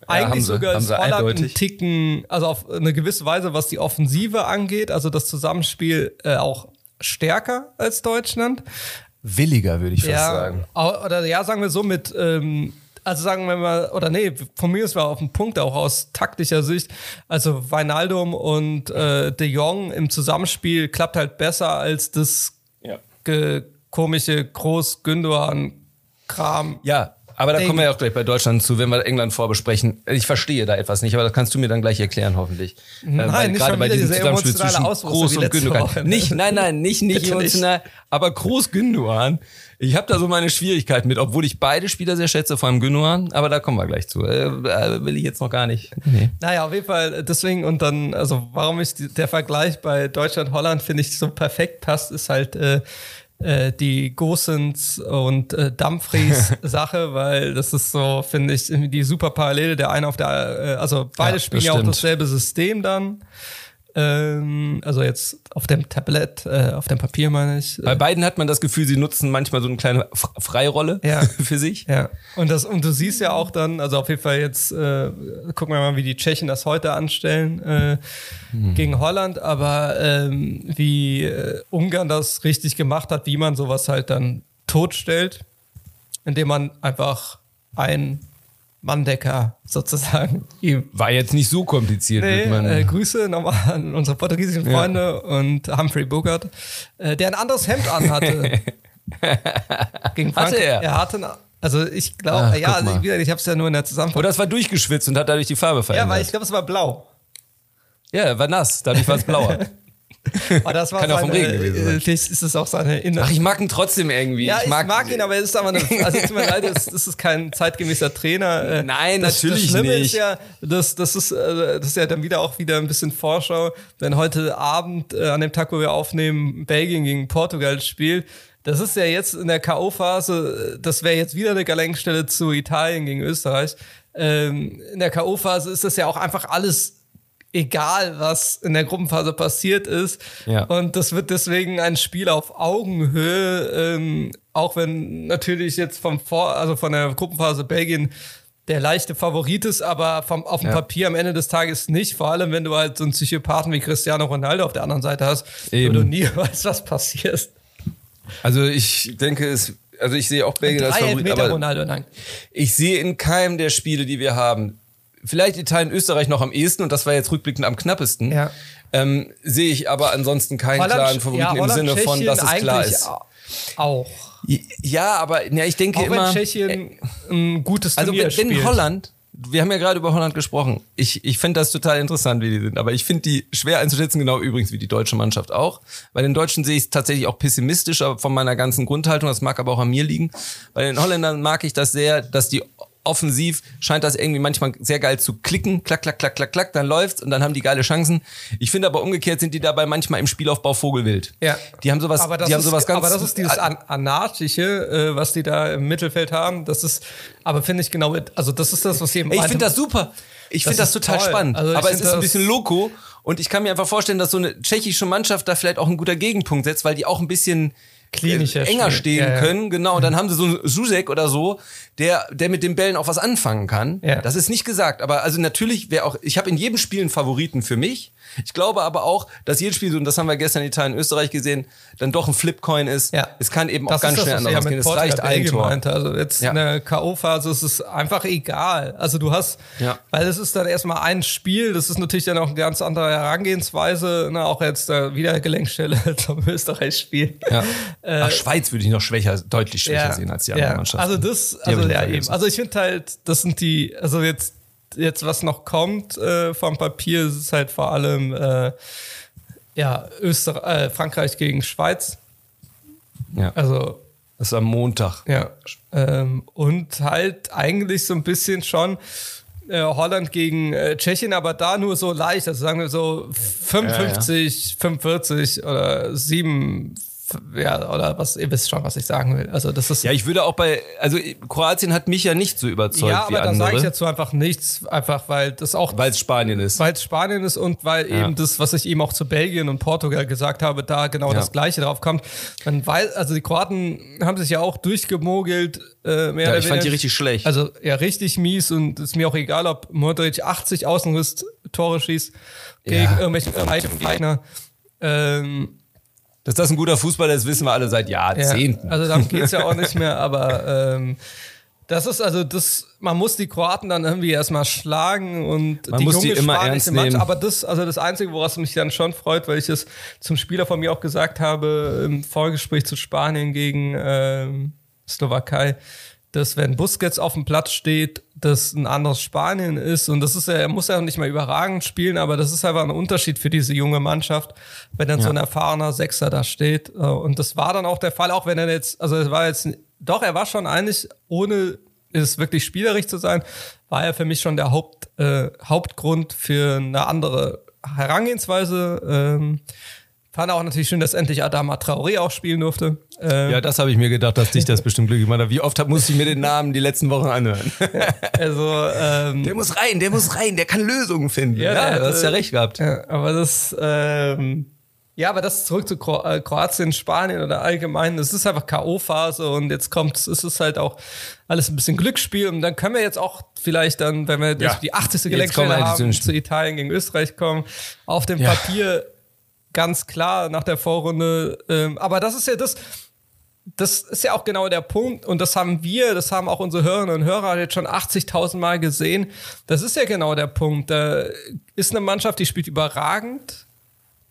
Eigentlich haben sie, sogar ist Holland ein eindeutig. Ticken, also auf eine gewisse Weise, was die Offensive angeht, also das Zusammenspiel äh, auch stärker als Deutschland. Williger, würde ich fast ja, sagen. Oder ja, sagen wir so mit, ähm, also sagen wir mal, oder nee, von mir ist war auf den Punkt auch aus taktischer Sicht. Also Weinaldum und äh, De Jong im Zusammenspiel klappt halt besser als das Ja. komische Groß Gündogan Kram. Ja, Aber da kommen wir ja auch gleich bei Deutschland zu, wenn wir England vorbesprechen. Ich verstehe da etwas nicht, aber das kannst du mir dann gleich erklären, hoffentlich. Äh, nein, weil nicht gerade bei diesem Zusammenspiel zwischen Groß und Gündogan. Nicht, nein, nein, nicht, nicht emotional, aber Groß Gündogan. Ich habe da so meine Schwierigkeiten mit, obwohl ich beide Spieler sehr schätze, vor allem Gündogan, aber da kommen wir gleich zu. Äh, äh will ich jetzt noch gar nicht. Nee. Naja, auf jeden Fall, deswegen und dann, also warum ich der Vergleich bei Deutschland-Holland, finde ich, so perfekt passt, ist halt äh, äh, die Gosens und äh, Dumfries Sache, weil das ist so, finde ich, die super Parallele. Der eine auf der, äh, also beide ja, spielen ja auch dasselbe System dann. Ähm, also jetzt auf dem Tablet, äh, auf dem Papier meine ich. Bei beiden hat man das Gefühl, sie nutzen manchmal so eine kleine Freirolle ja. für sich. Ja. Und das und du siehst ja auch dann, also auf jeden Fall jetzt äh, gucken wir mal, wie die Tschechen das heute anstellen äh, hm. gegen Holland, aber ähm, wie äh, Ungarn das richtig gemacht hat, wie man sowas halt dann totstellt, indem man einfach ein Manndecker sozusagen. War jetzt nicht so kompliziert. Nee, äh, Grüße nochmal an unsere portugiesischen Freunde ja. und Humphrey Bogart, äh, der ein anderes Hemd anhatte. Gegen Frank hatte er? Er hatte also ich glaube, ja, also ich, ich habe es ja nur in der Zusammenfassung. Oder es war durchgeschwitzt und hat dadurch die Farbe verändert. Ja, weil ich glaube, es war blau. Ja, war nass, dadurch war es blauer. Aber das war Kann auch vom Regen gewesen sein. Vielleicht ist es auch seine innere. Ach, ich mag ihn trotzdem irgendwie. Ja, ich, ich mag, mag, ihn, aber es ist aber eine, also tut mir leid, das, das ist kein zeitgemäßer Trainer. Äh, Nein, das, natürlich das Schlimme nicht. Ist ja, das, das, ist, äh, das ist ja dann wieder auch wieder ein bisschen Vorschau, wenn heute Abend äh, an dem Tag, wo wir aufnehmen, Belgien gegen Portugal spielt. Das ist ja jetzt in der K.O.-Phase, das wäre jetzt wieder eine Gelenkstelle zu Italien gegen Österreich. Ähm, in der K.O.-Phase ist das ja auch einfach alles egal, was in der Gruppenphase passiert ist. Ja. Und das wird deswegen ein Spiel auf Augenhöhe, ähm, auch wenn natürlich jetzt vom Vor also von der Gruppenphase Belgien der leichte Favorit ist, aber vom, auf dem ja. Papier am Ende des Tages nicht. Vor allem, wenn du halt so einen Psychopathen wie Cristiano Ronaldo auf der anderen Seite hast, Eben. wo du nie weißt, was passiert. Also ich denke, es also ich sehe auch Belgien als Favorit, aber Ronaldo, ich sehe in keinem der Spiele, die wir haben, vielleicht Italien, Österreich noch am ehesten und das war jetzt rückblickend am knappesten. Ja. Ähm, sehe ich aber ansonsten keinen Holland, klaren Favoriten ja, im Sinne von, dass es klar ist. Auch. Ja, aber ja, ich denke auch immer. Wenn Tschechien äh, ein gutes Also Turnier wenn, wenn Holland, wir haben ja gerade über Holland gesprochen. Ich, ich finde das total interessant, wie die sind. Aber ich finde die schwer einzuschätzen, genau übrigens wie die deutsche Mannschaft auch. Bei den Deutschen sehe ich es tatsächlich auch pessimistischer von meiner ganzen Grundhaltung. Das mag aber auch an mir liegen. Bei den Holländern mag ich das sehr, dass die offensiv scheint das irgendwie manchmal sehr geil zu klicken. Klack, klack, klack, klack, klack, dann läuft's und dann haben die geile Chancen. Ich finde aber umgekehrt sind die dabei manchmal im Spielaufbau Vogelwild. Ja. Die haben sowas, die haben sowas ist, ganz. Aber das ist dieses An Anarchische, äh, was die da im Mittelfeld haben. Das ist, aber finde ich genau, also das ist das, was sie eben Ich finde das super. Ich finde das total toll. spannend. Also aber es ist ein bisschen loco. Und ich kann mir einfach vorstellen, dass so eine tschechische Mannschaft da vielleicht auch ein guter Gegenpunkt setzt, weil die auch ein bisschen klinischer enger stehen ja, ja. können. Genau, und dann haben sie so einen Susek oder so, der, der mit den Bällen auch was anfangen kann. Ja. Das ist nicht gesagt, aber also natürlich wäre auch, ich habe in jedem Spiel einen Favoriten für mich. Ich glaube aber auch, dass jedes Spiel, und das haben wir gestern in Italien, Österreich gesehen, dann doch ein Flipcoin ist. Ja. Es kann eben das auch ganz schnell anders ja ausgehen. Es reicht ein Tor. Meinte. Also jetzt ja. in der K.O.-Phase ist es einfach egal. Also du hast, ja. weil es ist dann erstmal ein Spiel, das ist natürlich dann auch eine ganz andere Herangehensweise, ne? auch jetzt äh, wieder Gelenkstelle zum Österreich-Spiel. Ja. Äh, Ach, Schweiz würde ich noch schwächer, deutlich schwächer sehen als die andere Mannschaft. Also das, also ja eben. Also ich finde halt, das sind die, also jetzt jetzt was noch kommt äh, vom Papier, ist es halt vor allem äh, ja, Österreich, äh, Frankreich gegen Schweiz. Ja. Also. Das ist am Montag. Ja. Ähm, und halt eigentlich so ein bisschen schon äh, Holland gegen äh, Tschechien, aber da nur so leicht. Also sagen wir so 55, ja, ja. 45 oder 7, ja, oder was, ihr wisst schon, was ich sagen will. Also das ist. Ja, ich würde auch bei, also Kroatien hat mich ja nicht so überzeugt. Ja, aber da sage ich dazu einfach nichts, einfach weil das auch. Weil es Spanien ist. Weil es Spanien ist und weil ja. eben das, was ich eben auch zu Belgien und Portugal gesagt habe, da genau ja. das Gleiche drauf kommt. Dann weil, also die Kroaten haben sich ja auch durchgemogelt. Äh, mehr ja, ich fand die richtig schlecht. Also ja, richtig mies und ist mir auch egal, ob Modric 80 Außenriss Tore schießt gegen irgendwelche Gegner. Ähm, dass das ein guter Fußballer ist, wissen wir alle seit Jahrzehnten. Ja, also darum geht's ja auch nicht mehr, aber ähm, das ist also das, man muss die Kroaten dann irgendwie erstmal schlagen und man die muss die immer ernst nehmen. aber das, also das Einzige, woraus mich dann schon freut, weil ich es zum Spieler von mir auch gesagt habe im Vorgespräch zu Spanien gegen ähm, Slowakei, dass wenn Busquets auf dem Platz steht, das ein anderes Spanien ist. Und das ist ja, er muss ja nicht mal überragend spielen, aber das ist einfach ein Unterschied für diese junge Mannschaft, wenn dann ja. so ein erfahrener Sechser da steht. Äh, und das war dann auch der Fall, auch wenn er jetzt, also es war jetzt, doch, er war schon eigentlich, ohne es wirklich spielerisch zu sein, war er für mich schon der Haupt, äh, Hauptgrund für eine andere Herangehensweise. Ähm, Fand auch natürlich schön, dass endlich Adama Traoré auch spielen durfte. Ähm ja, das habe ich mir gedacht, dass dich das bestimmt glücklich macht. Wie oft musste ich mir den Namen die letzten Wochen anhören? also, ähm, der muss rein, der muss rein, der kann Lösungen finden. Ja, ja du hast ja recht gehabt. Ja, aber das, ähm, ja, aber das zurück zu äh, Kroatien, Spanien oder allgemein, es ist einfach K.O.-Phase und jetzt kommt, es ist halt auch alles ein bisschen Glücksspiel und dann können wir jetzt auch vielleicht dann, wenn wir ja. die 80. Gelenkstelle haben, zu Italien gegen Österreich kommen, auf dem ja. Papier ganz klar nach der Vorrunde. Ähm, aber das ist ja das, das ist ja auch genau der Punkt und das haben wir, das haben auch unsere Hörerinnen und Hörer jetzt schon 80.000 Mal gesehen. Das ist ja genau der Punkt. Da ist eine Mannschaft, die spielt überragend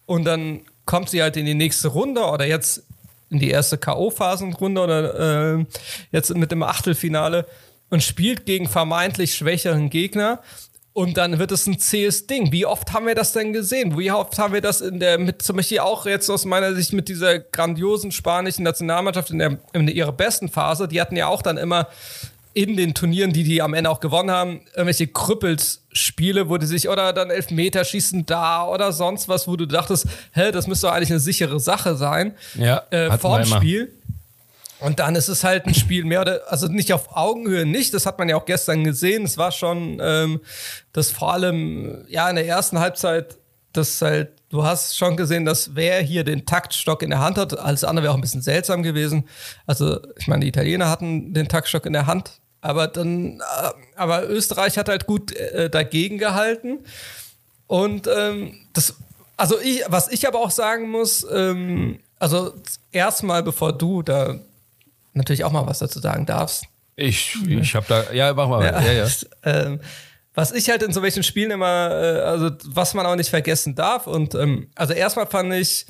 und dann kommt sie halt in die nächste Runde oder jetzt in die erste K.O.-Phasenrunde oder äh, jetzt mit dem Achtelfinale und spielt gegen vermeintlich schwächeren Gegner und dann wird es ein zähes Ding. Wie oft haben wir das denn gesehen? Wie oft haben wir das in der, mit zum Beispiel auch jetzt aus meiner Sicht mit dieser grandiosen spanischen Nationalmannschaft in, der, in ihrer besten Phase? Die hatten ja auch dann immer in den Turnieren, die die am Ende auch gewonnen haben, irgendwelche Krüppelspiele, wo die sich oder dann Elfmeterschießen da oder sonst was, wo du dachtest, hä, das müsste doch eigentlich eine sichere Sache sein. Ja, äh, vor dem Spiel. Und dann ist es halt ein Spiel mehr oder, also nicht auf Augenhöhe nicht, das hat man ja auch gestern gesehen. Es war schon, ähm, das vor allem, ja, in der ersten Halbzeit, das halt, du hast schon gesehen, dass wer hier den Taktstock in der Hand hat, alles andere wäre auch ein bisschen seltsam gewesen. Also, ich meine, die Italiener hatten den Taktstock in der Hand, aber dann, äh, aber Österreich hat halt gut äh, dagegen gehalten. Und ähm, das, also ich, was ich aber auch sagen muss, ähm, also erstmal, bevor du da natürlich auch mal was dazu sagen darfst. Ich, ich habe da, ja, mach mal. Ja, ja, ja. ähm, was ich halt in so welchen Spielen immer, äh, also was man auch nicht vergessen darf und ähm, also erstmal fand ich,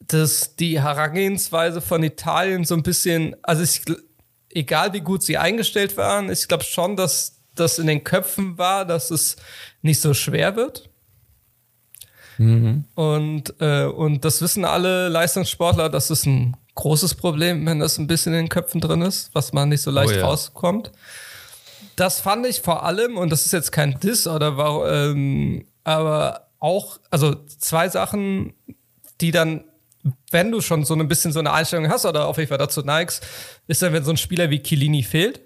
dass die Herangehensweise von Italien so ein bisschen, also ich, egal wie gut sie eingestellt waren, ich glaube schon, dass das in den Köpfen war, dass es nicht so schwer wird. Mhm. Und, äh, und das wissen alle Leistungssportler, dass es ein großes Problem, wenn das ein bisschen in den Köpfen drin ist, was man nicht so leicht oh, ja. rauskommt. Das fand ich vor allem, und das ist jetzt kein Diss, oder war, ähm, aber auch, also zwei Sachen, die dann, wenn du schon so ein bisschen so eine Einstellung hast oder auf jeden Fall dazu neigst, ist dann, wenn so ein Spieler wie Kilini fehlt,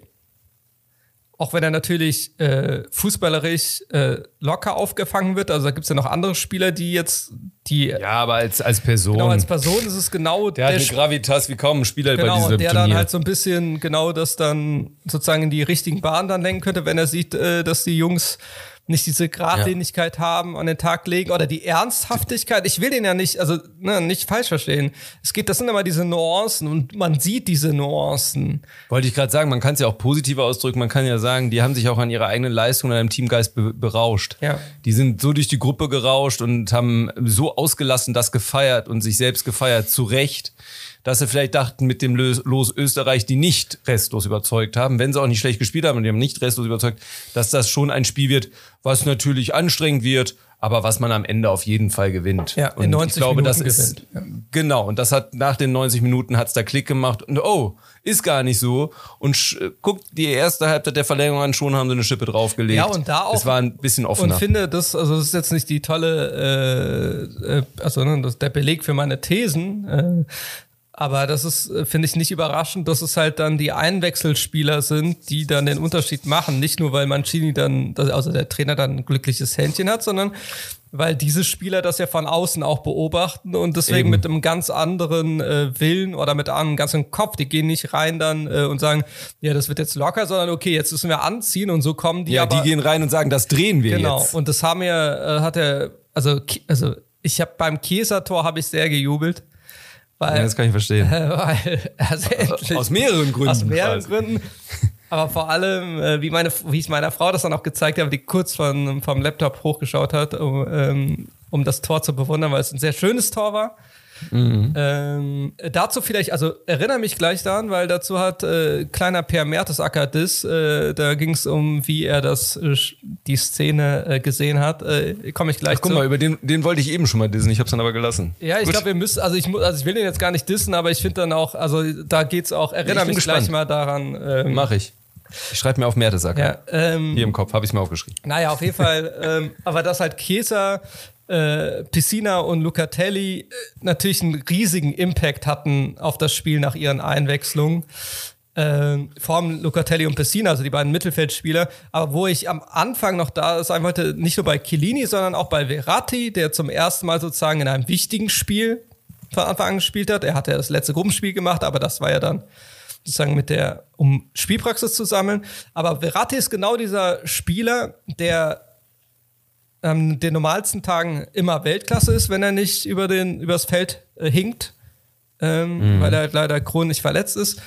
auch wenn er natürlich äh, fußballerisch äh, locker aufgefangen wird. Also da gibt es ja noch andere Spieler, die jetzt die. Ja, aber als, als Person. Genau, als Person ist es genau der. Der hat eine Gravitas wie kaum ein Spieler genau, bei diesem der Turnier. dann halt so ein bisschen genau das dann sozusagen in die richtigen Bahnen dann lenken könnte, wenn er sieht, äh, dass die Jungs nicht diese Gradlinigkeit ja. haben, an den Tag legen oder die Ernsthaftigkeit. Ich will den ja nicht, also ne, nicht falsch verstehen. Es geht, das sind immer diese Nuancen und man sieht diese Nuancen. Wollte ich gerade sagen, man kann es ja auch positiver ausdrücken. Man kann ja sagen, die haben sich auch an ihrer eigenen Leistung und einem Teamgeist be berauscht. Ja. Die sind so durch die Gruppe gerauscht und haben so ausgelassen das gefeiert und sich selbst gefeiert, zu Recht dass sie vielleicht dachten, mit dem Los Österreich, die nicht restlos überzeugt haben, wenn sie auch nicht schlecht gespielt haben und die haben nicht restlos überzeugt, dass das schon ein Spiel wird, was natürlich anstrengend wird, aber was man am Ende auf jeden Fall gewinnt. Ja, in 90 ich glaube, Minuten das ist gewinnt. genau und das hat nach den 90 Minuten hat's da Klick gemacht und oh, ist gar nicht so und guckt die erste Halbzeit der Verlängerung an, schon haben sie eine Schippe draufgelegt. Ja, und da auch. Es war ein bisschen offener. Und finde das, also das ist jetzt nicht die tolle, äh, äh also ne, das, der Beleg für meine Thesen, äh, aber das ist, äh, finde ich, nicht überraschend, dass es halt dann die Einwechselspieler sind, die dann den Unterschied machen. Nicht nur, weil Mancini dann, also der Trainer dann ein glückliches Händchen hat, sondern weil diese Spieler das ja von außen auch beobachten und deswegen Eben. mit einem ganz anderen äh, Willen oder mit einem ganzen Kopf, die gehen nicht rein dann äh, und sagen, ja, das wird jetzt locker, sondern okay, jetzt müssen wir anziehen und so kommen die. Ja, aber, die gehen rein und sagen, das drehen wir genau. jetzt. Genau, und das haben wir, äh, hat er, also, also ich habe beim Kieser-Tor habe ich sehr gejubelt. Weil, ja, das kann ich verstehen. weil, also endlich, aus mehreren Gründen. Aus mehreren Gründen. Aber vor allem, äh, wie, meine, wie ich meiner Frau das dann auch gezeigt habe, die kurz von, vom Laptop hochgeschaut hat, um, ähm, um das Tor zu bewundern, weil es ein sehr schönes Tor war. Mhm. Ähm, dazu vielleicht, also erinnere mich gleich daran, weil dazu hat äh, kleiner Per Mertesacker Diss, äh, da ging es um, wie er das äh, die Szene äh, gesehen hat. Äh, Komme ich gleich Ach, guck zu. mal, über den, den wollte ich eben schon mal dissen, ich habe es dann aber gelassen. Ja, ich glaube, wir müssen, also ich, also ich will den jetzt gar nicht dissen, aber ich finde dann auch, also da geht's auch, erinnere mich gespannt. gleich mal daran. Ähm, Mach ich. Ich schreibe mir auf Mertesacker. Ja, ähm, Hier im Kopf, habe ich mir aufgeschrieben. Naja, auf jeden Fall. ähm, aber das halt Kesa äh, Piscina und Lucatelli äh, natürlich einen riesigen Impact hatten auf das Spiel nach ihren Einwechslungen. Äh, vor allem Lucatelli und Pessina, also die beiden Mittelfeldspieler. Aber wo ich am Anfang noch da sein wollte, nicht nur bei Chiellini, sondern auch bei Verratti, der zum ersten Mal sozusagen in einem wichtigen Spiel von Anfang an gespielt hat. Er hatte ja das letzte Gruppenspiel gemacht, aber das war ja dann sozusagen mit der, um Spielpraxis zu sammeln. Aber Verratti ist genau dieser Spieler, der ähm, den normalsten Tagen immer Weltklasse ist, wenn er nicht über den übers Feld äh, hinkt, ähm, mhm. weil er halt leider chronisch verletzt ist.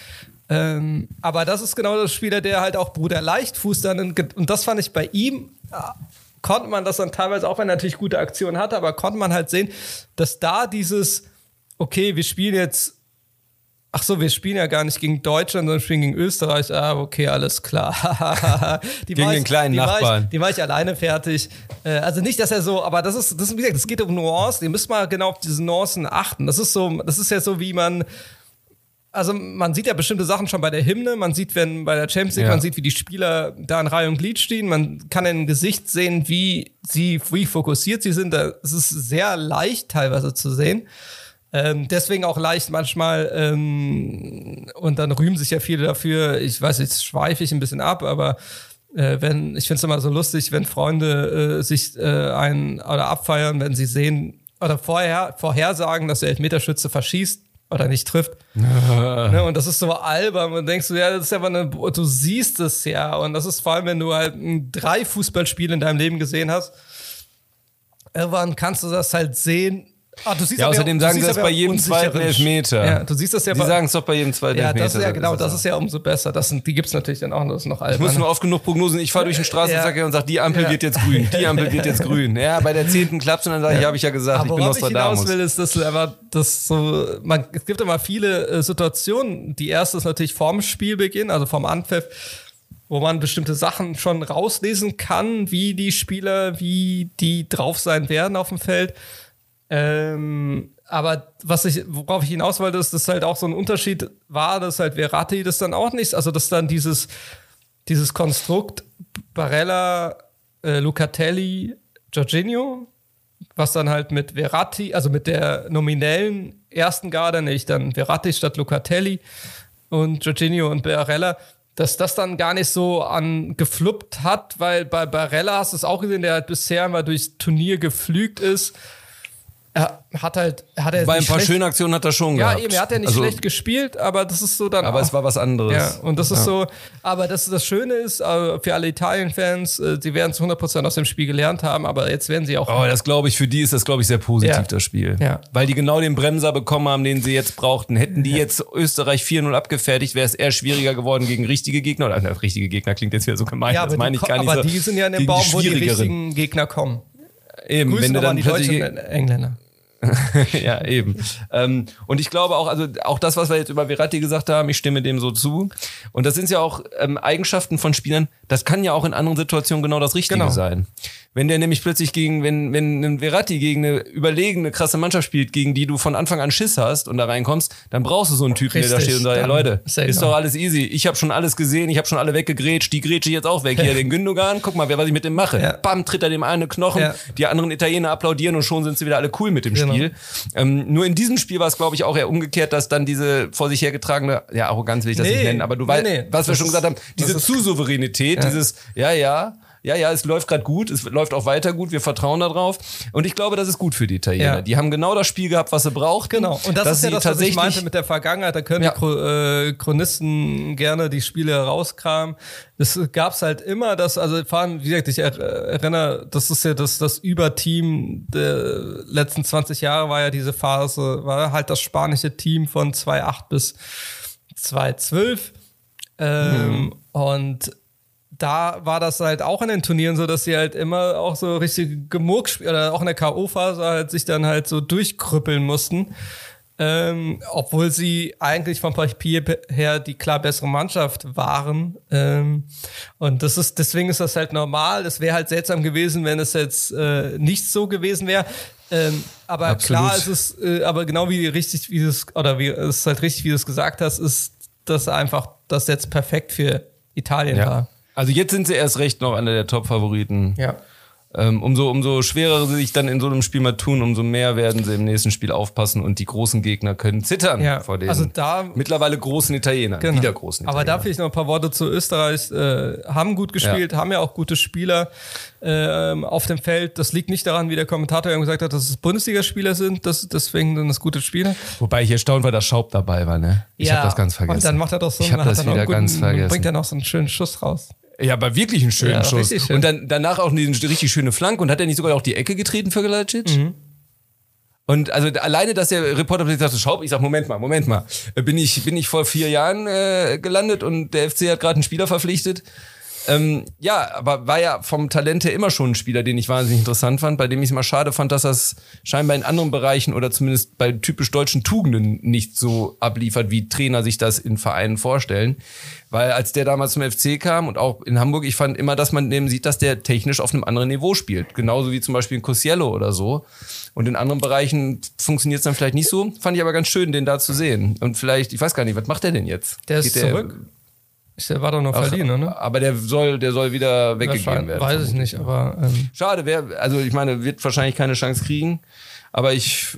Ähm, aber das ist genau der Spieler, der halt auch Bruder Leichtfuß dann in, und das fand ich bei ihm ja, konnte man das dann teilweise auch, wenn er natürlich gute Aktionen hatte, aber konnte man halt sehen, dass da dieses okay, wir spielen jetzt Ach so, wir spielen ja gar nicht gegen Deutschland, sondern spielen gegen Österreich. Ah, okay, alles klar. die gegen den ich, kleinen die Nachbarn. War ich, die war ich alleine fertig. Äh, also nicht, dass er so, aber das ist, das ist, wie gesagt, es geht um Nuancen. Ihr müsst mal genau auf diese Nuancen achten. Das ist so, das ist ja so, wie man, also man sieht ja bestimmte Sachen schon bei der Hymne, man sieht, wenn bei der Champions League, ja. man sieht, wie die Spieler da in Reihe und Glied stehen, man kann im Gesicht sehen, wie sie, wie fokussiert sie sind. Es ist sehr leicht teilweise zu sehen. Ähm, deswegen auch leicht manchmal, ähm, und dann rühmen sich ja viele dafür, ich weiß, jetzt schweife ich ein bisschen ab, aber äh, wenn, ich finde es immer so lustig, wenn Freunde äh, sich äh, ein oder abfeiern, wenn sie sehen oder vorher vorhersagen, dass der Elfmeterschütze verschießt oder nicht trifft. ne, und das ist so albern und denkst du, ja, das ist ja aber eine, du siehst es ja. Und das ist vor allem, wenn du halt drei Fußballspiele in deinem Leben gesehen hast, irgendwann kannst du das halt sehen, Ah, du siehst ja, außerdem sagen sie das bei jedem zweiten Elfmeter. Ja, du siehst das ja. Sie sagen es doch bei jedem zweiten ja, Elfmeter. Das ist ja, genau, das ist ja umso besser. Das sind, die gibt es natürlich dann auch, das noch albern. Ich muss nur oft genug Prognosen. Ich fahre durch den Straßenverkehr ja. und sage, die Ampel ja. wird jetzt grün, die Ampel wird jetzt grün. Ja, bei der zehnten klappt und dann sage ich, habe ich ja gesagt, Aber ich bin Nostradamus. ich hinaus will, ist, dass aber das so, man, es gibt immer viele äh, Situationen. Die erste ist natürlich vorm Spielbeginn, also vorm Anpfiff wo man bestimmte Sachen schon rauslesen kann, wie die Spieler, wie die drauf sein werden auf dem Feld. Ähm, aber was ich, worauf ich hinaus wollte, ist, dass halt auch so ein Unterschied war, dass halt Verratti das dann auch nicht, also dass dann dieses, dieses Konstrukt Barella, äh, Lucatelli, Jorginho, was dann halt mit Verratti, also mit der nominellen ersten Garde, nämlich dann Verratti statt Lucatelli und Jorginho und Barella, dass das dann gar nicht so an gefluppt hat, weil bei Barella hast du es auch gesehen, der halt bisher mal durchs Turnier geflügt ist er hat halt, hat er Bei ein paar schönen Aktionen hat er schon ja, gehabt. Ja, eben, er hat ja nicht also, schlecht gespielt, aber das ist so dann. Aber auch, es war was anderes. Ja, und das ist ja. so, aber das, das Schöne ist, äh, für alle Italien-Fans, äh, sie werden zu 100% aus dem Spiel gelernt haben, aber jetzt werden sie auch. Oh, das glaube ich, für die ist das, glaube ich, sehr positiv, ja. das Spiel. Ja. Weil die genau den Bremser bekommen haben, den sie jetzt brauchten. Hätten die jetzt Österreich 4-0 abgefertigt, wäre es eher schwieriger geworden gegen richtige Gegner. Oder, richtige Gegner klingt jetzt wieder so gemein, ja, das meine ich gar nicht aber so. die sind ja in dem Baum, wo die richtigen Gegner kommen. Eben, Grüßen wenn du dann die Deutschen Engländer. ja, eben. ähm, und ich glaube auch, also auch das, was wir jetzt über Verratti gesagt haben, ich stimme dem so zu. Und das sind ja auch ähm, Eigenschaften von Spielern, das kann ja auch in anderen Situationen genau das Richtige genau. sein. Wenn der nämlich plötzlich gegen, wenn, wenn ein Verratti gegen eine überlegene, krasse Mannschaft spielt, gegen die du von Anfang an Schiss hast und da reinkommst, dann brauchst du so einen Typen, Richtig, der da steht und sagt, ja Leute, ist genau. doch alles easy. Ich habe schon alles gesehen, ich habe schon alle weggegrätscht, die grätsche ich jetzt auch weg. Hier, den Gündogan, guck mal, wer was ich mit dem mache. Ja. Bam, tritt er dem einen Knochen, ja. die anderen Italiener applaudieren und schon sind sie wieder alle cool mit dem genau. Spiel. Ähm, nur in diesem Spiel war es, glaube ich, auch eher umgekehrt, dass dann diese vor sich hergetragene, ja, Arroganz will ich das nee, nicht nennen, aber du nee, weißt, nee, was wir schon gesagt haben, diese Zusouveränität, ja. dieses, ja, ja, ja, ja, es läuft gerade gut, es läuft auch weiter gut, wir vertrauen darauf. Und ich glaube, das ist gut für die Italiener. Ja. Die haben genau das Spiel gehabt, was sie braucht. Genau. Und das ist ja das, was ich meinte mit der Vergangenheit. Da können ja. die äh, Chronisten gerne die Spiele herauskramen. Es gab's halt immer, dass, also vor allem, wie gesagt, ich erinnere, das ist ja das, das Überteam der letzten 20 Jahre war ja diese Phase, war halt das spanische Team von 2008 bis 2012. Ähm, mhm. Und da war das halt auch in den Turnieren so, dass sie halt immer auch so richtig gemurkt oder auch in der K.O.-Phase halt sich dann halt so durchkrüppeln mussten. Ähm, obwohl sie eigentlich vom Papier her die klar bessere Mannschaft waren. Ähm, und das ist, deswegen ist das halt normal. Es wäre halt seltsam gewesen, wenn es jetzt äh, nicht so gewesen wäre. Ähm, aber Absolut. klar ist es, äh, aber genau wie richtig, wie es, oder wie es ist halt richtig, wie du es gesagt hast, ist das einfach das jetzt perfekt für Italien Ja. war. Also jetzt sind sie erst recht noch einer der Top-Favoriten. Ja. Ähm, umso, umso schwerer sie sich dann in so einem Spiel mal tun, umso mehr werden sie im nächsten Spiel aufpassen und die großen Gegner können zittern Ja, vor den also da- mittlerweile großen Italienern, Genau. wieder großen Aber da Italienern. vielleicht noch ein paar Worte zu Österreich. Äh, haben gut gespielt, haben ja auch gute Spieler ähm, auf dem Feld. Das liegt nicht daran, wie der Kommentator eben gesagt hat, dass es Bundesligaspieler sind. Das, deswegen sind das gute Spieler. Wobei ich erstaunt war, dass Schaub dabei war, ne? Ich Ja, habe das ganz vergessen. Und dann macht er doch so Ich hab das er wieder einen guten, ganz vergessen. Bringt er noch so einen schönen Schuss raus. Ja, aber wirklich einen schönen Ja, Schuss. schön. Und dann danach auch eine richtig schöne Flanke und hat er nicht sogar auch die Ecke getreten für Galacic? Mhm. Und also alleine, dass der Reporter plötzlich sagte, Schaub, ich sag, Moment mal, Moment mal, Äh, bin ich, bin ich vor vier Jahren äh, gelandet und der FC hat gerade einen Spieler verpflichtet. Ähm, ja, aber war ja vom Talent her immer schon ein Spieler, den ich wahnsinnig interessant fand, bei dem ich es immer schade fand, dass das scheinbar in anderen Bereichen oder zumindest bei typisch deutschen Tugenden nicht so abliefert, wie Trainer sich das in Vereinen vorstellen. Weil als der damals zum FC kam und auch in Hamburg, ich fand immer, dass man dem sieht, dass der technisch auf einem anderen Niveau spielt. Genauso wie zum Beispiel in Cosiello oder so. Und in anderen Bereichen funktioniert es dann vielleicht nicht so. Fand ich aber ganz schön, den da zu sehen. Und vielleicht, ich weiß gar nicht, was macht der denn jetzt? Der ist Geht zurück. Ich, der war doch noch Ach, verliehen, ne? Aber der soll, der soll wieder weggegeben werden. Weiß ich nicht, aber ähm, Schade, wer, also ich meine, wird wahrscheinlich keine Chance kriegen. Aber ich,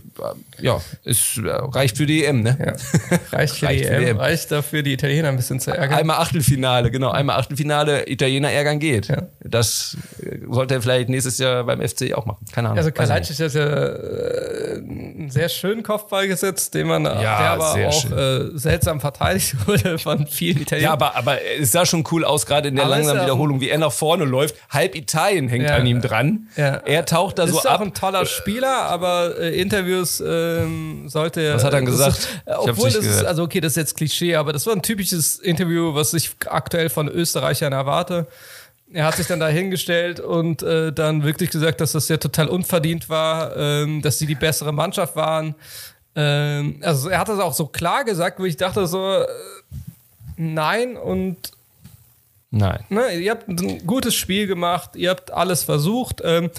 ja, es reicht für die EM, ne? ja. reicht für Reicht die für die EM, EM. reicht dafür, die Italiener ein bisschen zu ärgern. Einmal Achtelfinale, genau, einmal Achtelfinale, Italiener ärgern geht. Ja. Das sollte er vielleicht nächstes Jahr beim FC auch machen. Keine Ahnung. Also Kalajdzic hat ja äh, einen sehr schönen Kopfball gesetzt, den man, der Ja, aber sehr auch äh, seltsam verteidigt wurde von vielen nicht. Ja, Italienern. aber, aber es sah schon cool aus, gerade in der Aber ist langsamen auch- Wiederholung, wie er nach vorne läuft. Halb Italien hängt Ja. an ihm dran. Er taucht da ist so auch ab. ein toller Spieler, aber äh, Interviews ähm, sollte er. Was hat er gesagt? Ist, äh, obwohl das ist, also okay, das ist jetzt Klischee, aber das war ein typisches Interview, was ich aktuell von Österreichern erwarte. Er hat sich dann da hingestellt und äh, dann wirklich gesagt, dass das ja total unverdient war, ähm, dass sie die bessere Mannschaft waren. Ähm, also er hat das auch so klar gesagt, wo ich dachte so, äh, nein und Nein. Ne, ihr habt ein gutes Spiel gemacht, ihr habt alles versucht. Ähm,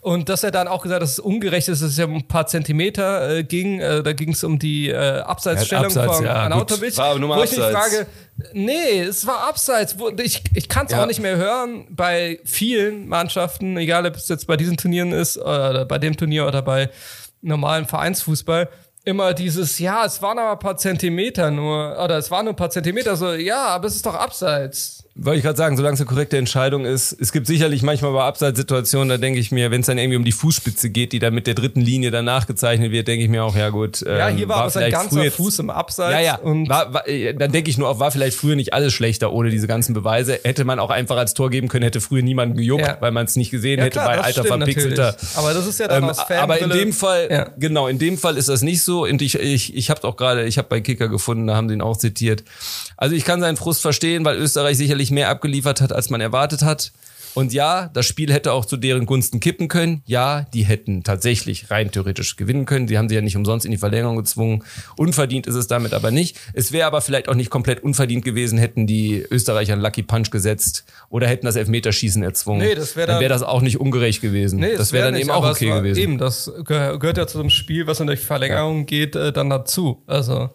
und dass er dann auch gesagt hat, dass es ungerecht ist, dass es ja um ein paar Zentimeter äh, ging. Äh, da ging es um die äh, Abseitsstellung Abseits, von ja, Anautovic. gut. War aber nur mal wo ich mich frage, nee, es war Abseits. Wo, ich ich kann es Ja. auch nicht mehr hören bei vielen Mannschaften, egal ob es jetzt bei diesen Turnieren ist oder bei dem Turnier oder bei normalem Vereinsfußball. Immer dieses, ja, es waren aber ein paar Zentimeter nur, oder es waren nur ein paar Zentimeter, so, ja, aber es ist doch abseits. Wollte ich gerade sagen, solange es eine korrekte Entscheidung ist. Es gibt sicherlich manchmal bei Abseitssituationen, da denke ich mir, wenn es dann irgendwie um die Fußspitze geht, die dann mit der dritten Linie dann nachgezeichnet wird, denke ich mir auch, ja gut. Ja, ähm, hier war, aber sein ganzer Fuß im Abseits. Ja, ja. Und war, war, äh, dann denke ich nur auch, war vielleicht früher nicht alles schlechter ohne diese ganzen Beweise. Hätte man auch einfach als Tor geben können, hätte früher niemanden gejuckt, Ja. weil man es nicht gesehen ja, hätte klar, bei alter stimmt verpixelter. natürlich. Aber das ist ja dann Ähm, aus aber in Fanbrille- dem Fall, Ja. genau, in dem Fall ist das nicht so. Und ich, ich, ich habe auch gerade, ich habe bei Kicker gefunden, da haben sie ihn auch zitiert. Also ich kann seinen Frust verstehen, weil Österreich sicherlich mehr abgeliefert hat, als man erwartet hat. Und ja, das Spiel hätte auch zu deren Gunsten kippen können. Ja, die hätten tatsächlich rein theoretisch gewinnen können. Sie haben sie ja nicht umsonst in die Verlängerung gezwungen. Unverdient ist es damit aber nicht. Es wäre aber vielleicht auch nicht komplett unverdient gewesen, hätten die Österreicher einen Lucky Punch gesetzt oder hätten das Elfmeterschießen erzwungen. Nee, das wär dann dann- wäre das auch nicht ungerecht gewesen. Nee, das wäre dann nicht, eben auch okay gewesen. Eben, das geh- gehört ja zu einem Spiel, was in der Verlängerung geht, äh, dann dazu. Also.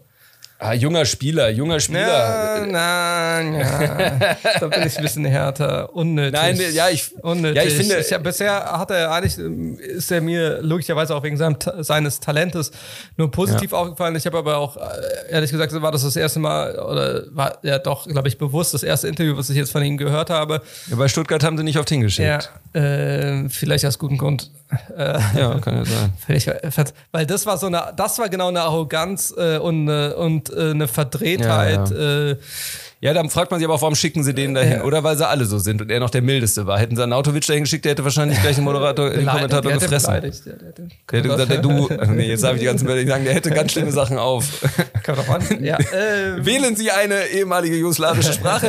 Ah, junger Spieler, junger Spieler. Ja, nein, ja. da bin ich ein bisschen härter. Unnötig. Nein, ja, ich- Unnötig. ja, ich finde- Ich, hab- bisher hat er eigentlich, ähm, ist er mir logischerweise auch wegen seinem, seines Talentes nur positiv aufgefallen. Ich habe aber auch, äh, ehrlich gesagt, war das das erste Mal, oder war ja doch, glaube ich, bewusst das erste Interview, was ich jetzt von ihm gehört habe. Ja, bei Stuttgart haben sie nicht oft Ja, hingeschickt. äh, vielleicht aus gutem Grund. Äh, Ja, kann ja sein. Völlig weil das war so eine, das war genau eine Arroganz äh, und, äh, und äh, eine Verdrehtheit. Ja, Äh, Ja, dann fragt man sich aber auch, warum schicken sie den dahin? Ja. Oder weil sie alle so sind und er noch der mildeste war. Hätten sie einen Autowitsch dahin geschickt, der hätte wahrscheinlich gleich den Moderator, den Kommentator der gefressen. Der, der, der, Der hätte gesagt, der du, nee, jetzt habe ich die ganzen Wörter nicht sagen, der hätte ganz schlimme Sachen auf. Kann doch an. Ja, ähm, Wählen Sie eine ehemalige jugoslawische Sprache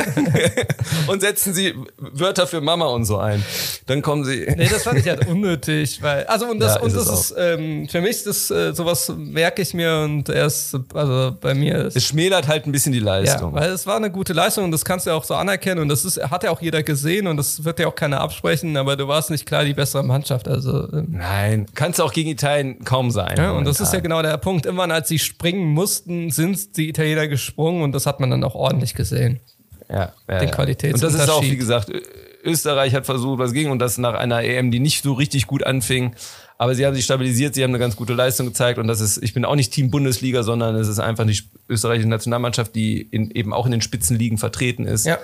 und setzen Sie Wörter für Mama und so ein. Dann kommen Sie. Nee, das fand ich halt unnötig, weil also und das Ja, und ist das ist ähm, für mich das äh, sowas merke ich mir und erst also bei mir ist Es schmälert halt ein bisschen die ja, Leistung. weil es war eine gute Leistung und das kannst du ja auch so anerkennen und das ist hat ja auch jeder gesehen und das wird ja auch keiner absprechen, aber du warst nicht klar die bessere Mannschaft, also ähm, Nein, kannst du auch gegen Italien kaum sein. ja, und das ist ja genau der Punkt. Irgendwann, als sie springen mussten, sind die Italiener gesprungen und das hat man dann auch ordentlich gesehen. ja, ja, den. Qualitätsunterschied. Und das ist auch, wie gesagt, Österreich hat versucht, was ging und das nach einer EM, die nicht so richtig gut anfing. Aber sie haben sich stabilisiert, sie haben eine ganz gute Leistung gezeigt und das ist, ich bin auch nicht Team Bundesliga, sondern es ist einfach die österreichische Nationalmannschaft, die in, eben auch in den Spitzenligen vertreten ist. Ja.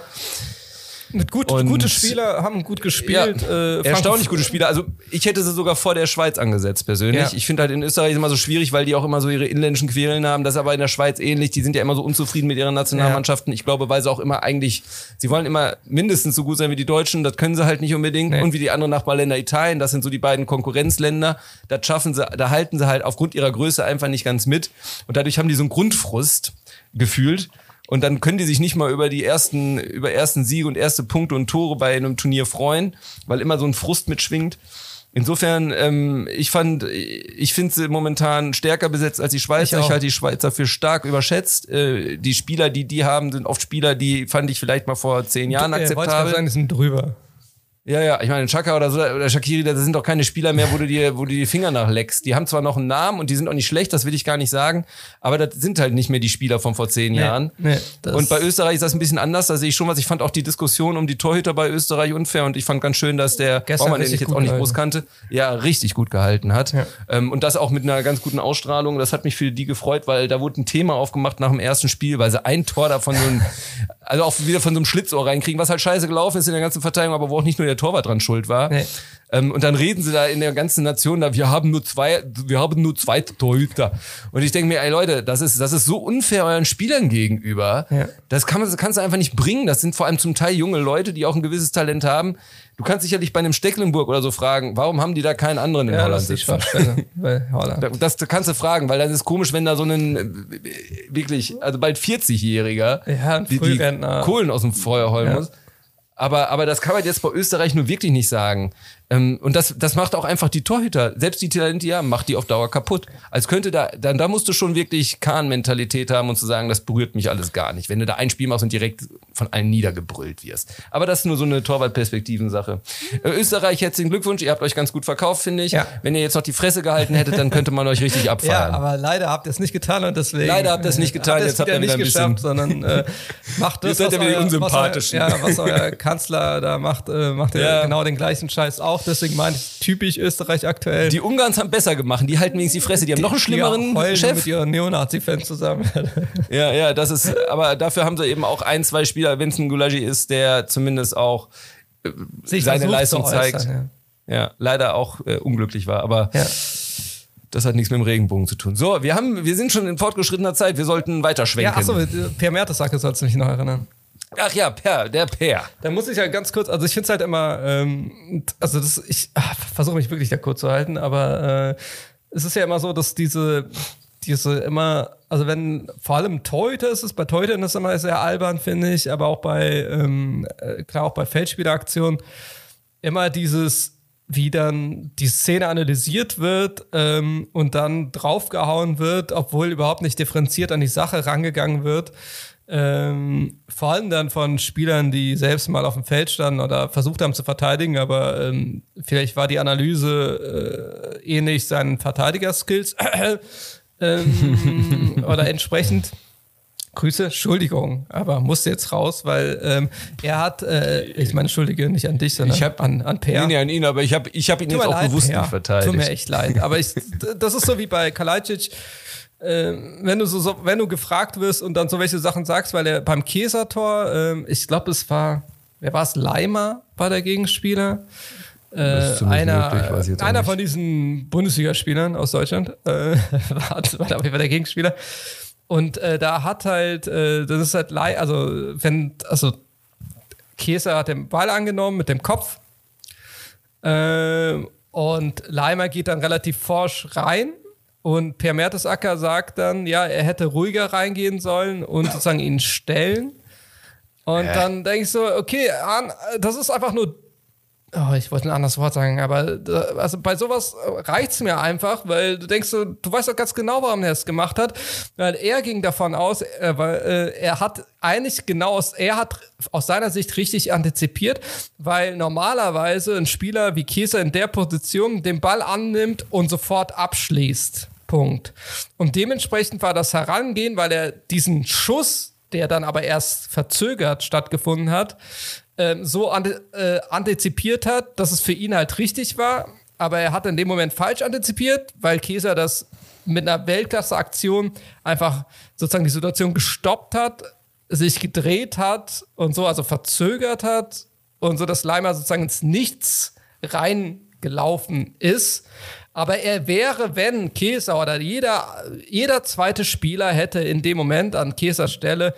Mit gut, Und- gute Spieler haben gut gespielt. Ja, äh, erstaunlich gute Spieler. Also ich hätte sie sogar vor der Schweiz angesetzt persönlich. Ja. Ich finde halt in Österreich immer so schwierig, weil die auch immer so ihre inländischen Querelen haben. Das ist aber in der Schweiz ähnlich. Die sind ja immer so unzufrieden mit ihren Nationalmannschaften. Ich glaube, weil sie auch immer eigentlich, sie wollen immer mindestens so gut sein wie die Deutschen. Das können sie halt nicht unbedingt. Nee. Und wie die anderen Nachbarländer Italien. Das sind so die beiden Konkurrenzländer. Das schaffen sie, da halten sie halt aufgrund ihrer Größe einfach nicht ganz mit. Und dadurch haben die so einen Grundfrust gefühlt. Und dann können die sich nicht mal über die ersten, über ersten Siege und erste Punkte und Tore bei einem Turnier freuen, weil immer so ein Frust mitschwingt. Insofern, ähm, ich fand, ich finde sie momentan stärker besetzt als die Schweizer. Ich Ich, halte die Schweizer für stark überschätzt. Äh, die Spieler, die die haben, sind oft Spieler, die fand ich vielleicht mal vor zehn Jahren Äh, wollte ich akzeptabel. sagen, die sind drüber. Ja, ja, ich meine, Chaka oder so, oder Shakiri, das sind doch keine Spieler mehr, wo du dir, wo du die Finger nachleckst. Die haben zwar noch einen Namen und die sind auch nicht schlecht, das will ich gar nicht sagen, aber das sind halt nicht mehr die Spieler von vor zehn Jahren. nee, und bei Österreich ist das ein bisschen anders, da sehe ich schon was. Ich fand auch die Diskussion um die Torhüter bei Österreich unfair und ich fand ganz schön, dass der, Baumann, den ich jetzt auch nicht groß kannte, ja, richtig gut gehalten hat. Ja. Ähm, und das auch mit einer ganz guten Ausstrahlung. Das hat mich für die gefreut, weil da wurde ein Thema aufgemacht nach dem ersten Spiel, weil sie ein Tor davon so ein, also auch wieder von so einem Schlitzohr reinkriegen, was halt scheiße gelaufen ist in der ganzen Verteidigung, aber wo auch nicht nur der Torwart dran schuld war. Nee. Ähm, und dann reden sie da in der ganzen Nation da, wir haben nur zwei, wir haben nur zwei Torhüter. Und ich denke mir, ey Leute, das ist, das ist so unfair euren Spielern gegenüber. Ja. Das kann man, das kannst du einfach nicht bringen. Das sind vor allem zum Teil junge Leute, die auch ein gewisses Talent haben. Du kannst sicherlich bei einem Stecklenburg oder so fragen, warum haben die da keinen anderen in Ja, Holland das sitzen? Bei Holland. Da- Das kannst du fragen, weil dann ist komisch, wenn da so ein äh, wirklich, also bald 40-Jähriger Ja, die, die. Kohlen aus dem Feuer holen Ja. muss. Aber, aber das kann man jetzt bei Österreich nur wirklich nicht sagen. Ähm, und das, das macht auch einfach die Torhüter, selbst die Talente, die haben, macht die auf Dauer kaputt. Als könnte da, dann, da musst du schon wirklich Kahn-Mentalität haben und zu sagen, das berührt mich alles gar nicht. Wenn du da ein Spiel machst und direkt von allen niedergebrüllt wirst. Aber das ist nur so eine Torwart-Perspektiven-Sache. Äh, Österreich, herzlichen Glückwunsch, ihr habt euch ganz gut verkauft, finde ich. Ja. Wenn ihr jetzt noch die Fresse gehalten hättet, dann könnte man euch richtig Ja, abfeiern. aber leider habt ihr es nicht getan und deswegen. Leider habt ihr es nicht getan, habt ihr jetzt habt ihr nicht ein geschafft, sondern äh, macht das, Jetzt seid ihr wieder euer, ja, was euer Kanzler da macht, äh, macht er Ja. genau den gleichen Scheiß auch. Deswegen meine ich typisch Österreich aktuell. Die Ungarns haben besser gemacht, die halten wenigstens die Fresse, die haben noch einen schlimmeren die Chef. mit ihren Neonazi-Fans zusammen. Ja, ja, das ist, aber dafür haben sie eben auch ein, zwei Spieler, Vincent Gulagi ist, der zumindest auch äh, Sich seine Leistung äußern, zeigt. ja. Ja, leider auch äh, unglücklich war, aber Ja. das hat nichts mit dem Regenbogen zu tun. So, wir haben, wir sind schon in fortgeschrittener Zeit, wir sollten weiter Ja, achso, Per Mertesacker sollst du mich noch erinnern. Ach ja, Per, der Per. Da muss ich ja ganz kurz, also ich finde es halt immer, ähm, also das, ich ah, versuche mich wirklich da kurz zu halten, aber äh, es ist ja immer so, dass diese, diese immer, also wenn, vor allem Torhüter ist es, bei Torhütern ist es immer sehr albern, finde ich, aber auch bei, ähm, äh, klar, auch bei Feldspieleraktionen, immer dieses, wie dann die Szene analysiert wird ähm, und dann draufgehauen wird, obwohl überhaupt nicht differenziert an die Sache rangegangen wird. Ähm, vor allem dann von Spielern, die selbst mal auf dem Feld standen oder versucht haben zu verteidigen, aber ähm, vielleicht war die Analyse äh, ähnlich seinen Verteidigerskills ähm, oder entsprechend. Grüße, Entschuldigung, aber musste jetzt raus, weil ähm, er hat, äh, ich meine, Entschuldige nicht an dich, sondern Ich hab- an, an Per. Nee, nee, an ihn, aber ich habe ich hab ihn Tut jetzt auch leid, bewusst Per. nicht verteidigt. Tut mir echt leid. Aber ich, das ist so wie bei Kalajdzic. Äh, wenn du so, so, wenn du gefragt wirst und dann so welche Sachen sagst, weil er beim Käsertor, ähm, ich glaube, es war, wer war es? Leimer war der Gegenspieler. Äh, einer möglich, einer von diesen Bundesligaspielern aus Deutschland äh, war, war Fall der Gegenspieler. Und äh, da hat halt, äh, das ist halt, also wenn, also Käse hat den Ball angenommen mit dem Kopf ähm, und Leimer geht dann relativ forsch rein und Per Mertesacker sagt dann, ja, er hätte ruhiger reingehen sollen und sozusagen ihn stellen. Und dann denke ich so, okay, das ist einfach nur Oh, ich wollte ein anderes Wort sagen, aber äh, also bei sowas reicht es mir einfach, weil du denkst so, du weißt doch ganz genau, warum er es gemacht hat. Weil er ging davon aus, äh, weil äh, er hat eigentlich genau aus, er hat aus seiner Sicht richtig antizipiert, weil normalerweise ein Spieler wie Kieser in der Position den Ball annimmt und sofort abschließt. Punkt. Und dementsprechend war das Herangehen, weil er diesen Schuss, der dann aber erst verzögert stattgefunden hat, ähm, so ante äh, antizipiert hat, dass es für ihn halt richtig war. Aber er hat in dem Moment falsch antizipiert, weil Käser das mit einer Weltklasse-Aktion einfach sozusagen die Situation gestoppt hat, sich gedreht hat und so, also verzögert hat und so, dass Leimer sozusagen ins Nichts reingelaufen ist. Aber er wäre, wenn Käser oder jeder, jeder zweite Spieler hätte in dem Moment an Käsers Stelle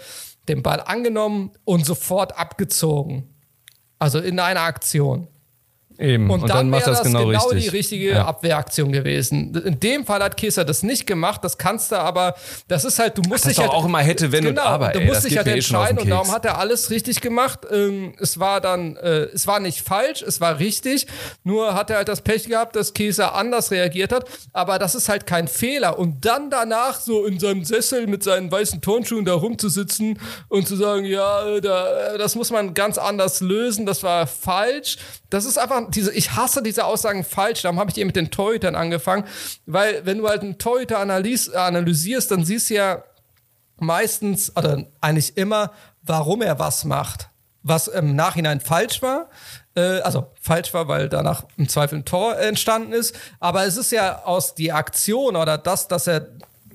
den Ball angenommen und sofort abgezogen. Also in einer Aktion. Eben. Und, dann, macht wäre das das genau, genau, die richtige Ja. Abwehraktion gewesen. In dem Fall hat Kieser das nicht gemacht, das kannst du aber, das ist halt, du musst dich halt. auch immer hätte, wenn und genau, aber, Du ey, musst das dich halt eh entscheiden und darum hat er alles richtig gemacht. Ähm, es war dann, äh, es war nicht falsch, es war richtig, nur hat er halt das Pech gehabt, dass Kieser anders reagiert hat, aber das ist halt kein Fehler. Und dann danach so in seinem Sessel mit seinen weißen Turnschuhen da rumzusitzen und zu sagen, ja, äh, da, äh, das muss man ganz anders lösen, das war falsch. Das ist einfach diese, ich hasse diese Aussagen falsch, darum habe ich eben mit den Torhütern angefangen, weil wenn du halt einen Torhüter analys analysierst, dann siehst du ja meistens, oder eigentlich immer, warum er was macht. Was im Nachhinein falsch war. Äh, also falsch war, weil danach im Zweifel ein Tor entstanden ist. Aber es ist ja aus die Aktion oder das, dass er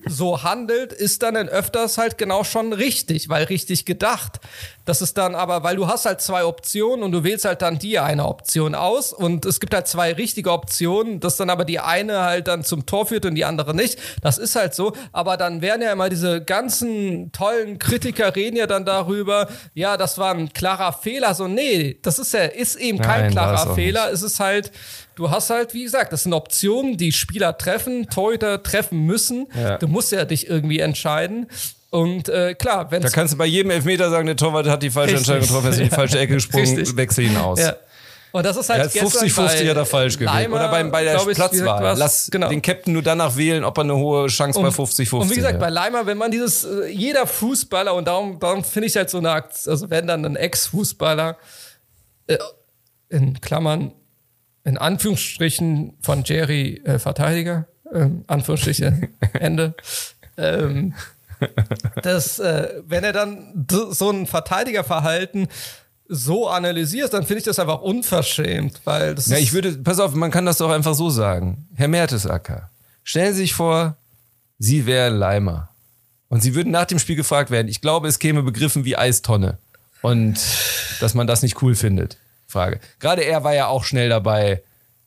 so handelt, ist dann in öfters halt genau schon richtig, weil richtig gedacht. Das ist dann aber, weil du hast halt zwei Optionen und du wählst halt dann die eine Option aus und es gibt halt zwei richtige Optionen, dass dann aber die eine halt dann zum Tor führt und die andere nicht. Das ist halt so, aber dann werden ja immer diese ganzen tollen Kritiker reden ja dann darüber, ja, das war ein klarer Fehler. So, nee, das ist ja, ist eben kein Nein, klarer Fehler. Es ist halt, du hast halt, wie gesagt, das sind Optionen, die Spieler treffen, Torhüter treffen müssen. Ja. Du musst ja dich irgendwie entscheiden. Und äh, klar, wenn Da kannst du bei jedem Elfmeter sagen, der Torwart hat die falsche Richtig. Entscheidung getroffen, er ist in die Ja. falsche Ecke gesprungen, Richtig. wechsel ihn aus. ja. Und das ist halt Er hat 50-50 hat er falsch gewählt. Leimer, Oder beim, bei der ich, Platzwahl. Lass genau. den Captain nur danach wählen, ob er eine hohe Chance bei 50-50 Und wie gesagt, hat. bei Leimer, wenn man dieses, äh, jeder Fußballer, und darum, darum finde ich halt so eine Akt, also wenn dann ein Ex-Fußballer, äh, in Klammern, in Anführungsstrichen von Jerry äh, Verteidiger, ähm, Anführungsstriche, Ende, ähm, das, äh, wenn er dann so ein Verteidigerverhalten so analysiert, dann finde ich das einfach unverschämt, weil das Ja, ich würde, pass auf, man kann das doch einfach so sagen. Herr Mertesacker, stellen Sie sich vor, Sie wären Leimer. Und Sie würden nach dem Spiel gefragt werden. Ich glaube, es käme Begriffen wie Eistonne. Und dass man das nicht cool findet. Frage. Gerade er war ja auch schnell dabei,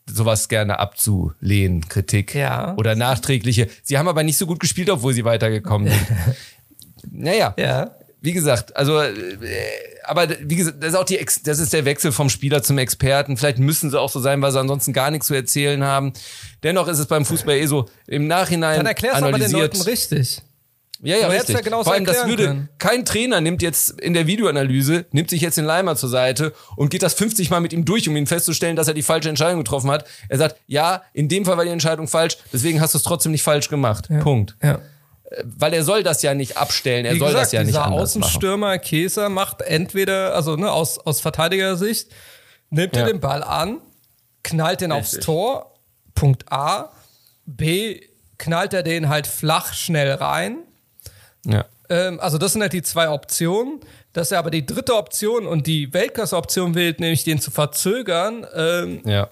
sowas gerne abzulehnen, Kritik. Ja. Oder nachträgliche. Sie haben aber nicht so gut gespielt, obwohl Sie weitergekommen sind. naja. ja. Wie gesagt, also, äh, aber wie gesagt, das ist auch die, Ex das ist der Wechsel vom Spieler zum Experten. Vielleicht müssen sie auch so sein, weil sie ansonsten gar nichts zu erzählen haben. Dennoch ist es beim Fußball eh so, im Nachhinein Dann erklärst du aber den. Leuten richtig. Ja, ja, richtig. ja genauso Vor allem, das würde, können. kein Trainer nimmt jetzt in der Videoanalyse, nimmt sich jetzt den Leimer zur Seite und geht das 50 Mal mit ihm durch, um ihn festzustellen, dass er die falsche Entscheidung getroffen hat. Er sagt, ja, in dem Fall war die Entscheidung falsch, deswegen hast du es trotzdem nicht falsch gemacht. Punkt. Ja. Weil er soll das ja nicht abstellen, er Wie soll gesagt, das ja nicht anders machen. Außenstürmer Käser macht entweder, also ne, aus, aus Verteidigersicht, nimmt Ja. er den Ball an, knallt den aufs. Tor, Punkt A. B, knallt er den halt flach schnell rein. Ja. Ähm, also das sind halt die zwei Optionen. Dass er aber die dritte Option und die Weltklasse-Option wählt, nämlich den zu verzögern, ähm, Ja.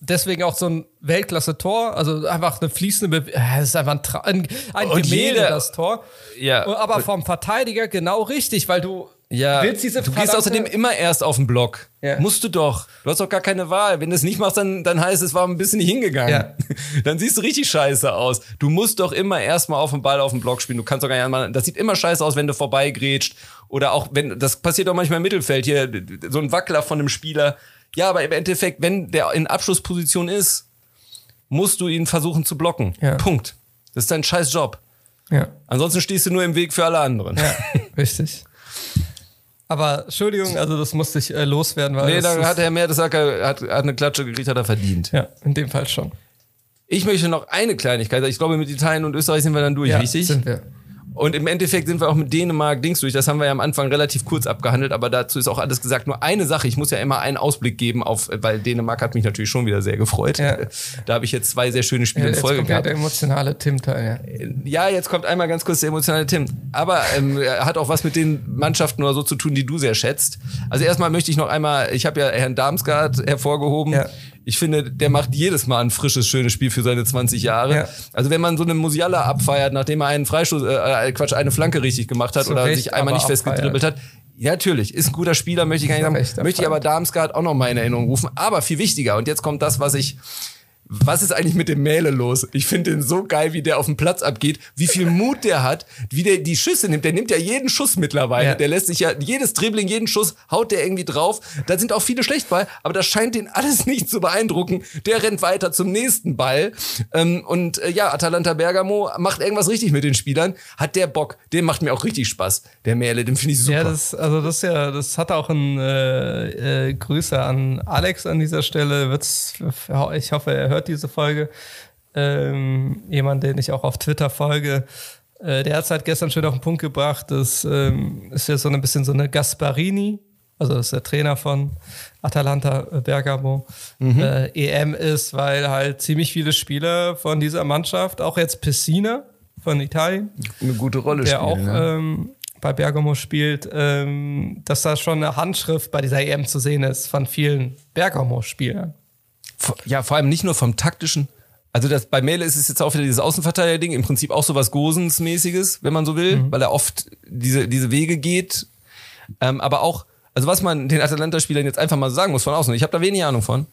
deswegen auch so ein Weltklasse-Tor, also einfach eine fließende Bewegung. Es ist einfach ein, Tra ein, ein Gemälde, jeder- das Tor. Ja. Aber vom Verteidiger genau richtig, weil du Ja, willst diese du gehst außerdem immer erst auf den Block. Ja. Musst du doch. Du hast doch gar keine Wahl. Wenn du es nicht machst, dann, dann heißt es, war ein bisschen nicht hingegangen. Ja. Dann siehst du richtig scheiße aus. Du musst doch immer erstmal auf den Ball auf den Block spielen. Du kannst doch gar nicht einmal, das sieht immer scheiße aus, wenn du vorbeigrätscht. Oder auch wenn, das passiert doch manchmal im Mittelfeld hier, so ein Wackler von einem Spieler. Ja, aber im Endeffekt, wenn der in Abschlussposition ist, musst du ihn versuchen zu blocken. Ja. Punkt. Das ist dein scheiß Job. Ja. Ansonsten stehst du nur im Weg für alle anderen. Ja, richtig. Aber Entschuldigung, also das musste ich äh, loswerden, weil Nee, das da ist, hat Herr Mertesacker hat, hat eine Klatsche gekriegt, hat er verdient. ja, in dem Fall schon. Ich möchte noch eine Kleinigkeit. Ich glaube, mit Italien und Österreich sind wir dann durch, Ja, richtig? sind wir. Und im Endeffekt sind wir auch mit Dänemark Dings durch. Das haben wir ja am Anfang relativ kurz abgehandelt, aber dazu ist auch alles gesagt. Nur eine Sache, ich muss ja immer einen Ausblick geben auf, weil Dänemark hat mich natürlich schon wieder sehr gefreut. Ja. Da habe ich jetzt zwei sehr schöne Spiele Ja, in Folge kommt ja gehabt. der emotionale Tim-Teil. Ja. Ja, jetzt kommt einmal ganz kurz der emotionale Tim. Aber ähm, er hat auch was mit den Mannschaften oder so zu tun, die du sehr schätzt. Also erstmal möchte ich noch einmal, ich habe ja Herrn Darmsgaard hervorgehoben. Ja. Ich finde, der macht jedes Mal ein frisches, schönes Spiel für seine 20 Jahre. Ja. Also wenn man so eine Musiala abfeiert, nachdem er einen Freistoß, äh, Quatsch, eine Flanke richtig gemacht hat Zu oder Recht, sich einmal nicht festgedribbelt hat. Ja, natürlich, ist ein guter Spieler, möchte ich gar nicht sagen. Möchte ich aber abfeiert. Darmsgaard auch noch mal in Erinnerung rufen. Aber viel wichtiger, und jetzt kommt das, was ich was ist eigentlich mit dem Mähle los? Ich finde den so geil, wie der auf dem Platz abgeht, wie viel Mut der hat, wie der die Schüsse nimmt. Der nimmt ja jeden Schuss mittlerweile. Ja. Der lässt sich ja, jedes Dribbling, jeden Schuss haut der irgendwie drauf. Da sind auch viele schlecht bei, aber das scheint den alles nicht zu beeindrucken. Der rennt weiter zum nächsten Ball. Ähm, und äh, ja, Atalanta Bergamo macht irgendwas richtig mit den Spielern. Hat der Bock. Der macht mir auch richtig Spaß. Der Mähle, den finde ich super. Ja, das, also das ist ja, das hat auch ein äh, äh, Grüße an Alex an dieser Stelle. Wird's, ich hoffe, er hört diese Folge. Ähm, jemand, den ich auch auf Twitter folge. Äh, der hat es halt gestern schön auf den Punkt gebracht. Das ähm, ist ja so ein bisschen so eine Gasparini, also das ist der Trainer von Atalanta äh, Bergamo, äh, EM ist, weil halt ziemlich viele Spieler von dieser Mannschaft, auch jetzt Pessina von Italien, eine gute Rolle der spielen. auch ne? ähm, bei Bergamo spielt, ähm, dass da schon eine Handschrift bei dieser EM zu sehen ist von vielen Bergamo-Spielern. Ja, vor allem nicht nur vom taktischen. Also das, bei Mele ist es jetzt auch wieder dieses Außenverteidiger-Ding, im Prinzip auch so was Gosens-mäßiges, wenn man so will, weil er oft diese, diese Wege geht. Ähm, aber auch, also was man den Atalanta-Spielern jetzt einfach mal so sagen muss von außen, ich habe da wenig Ahnung von,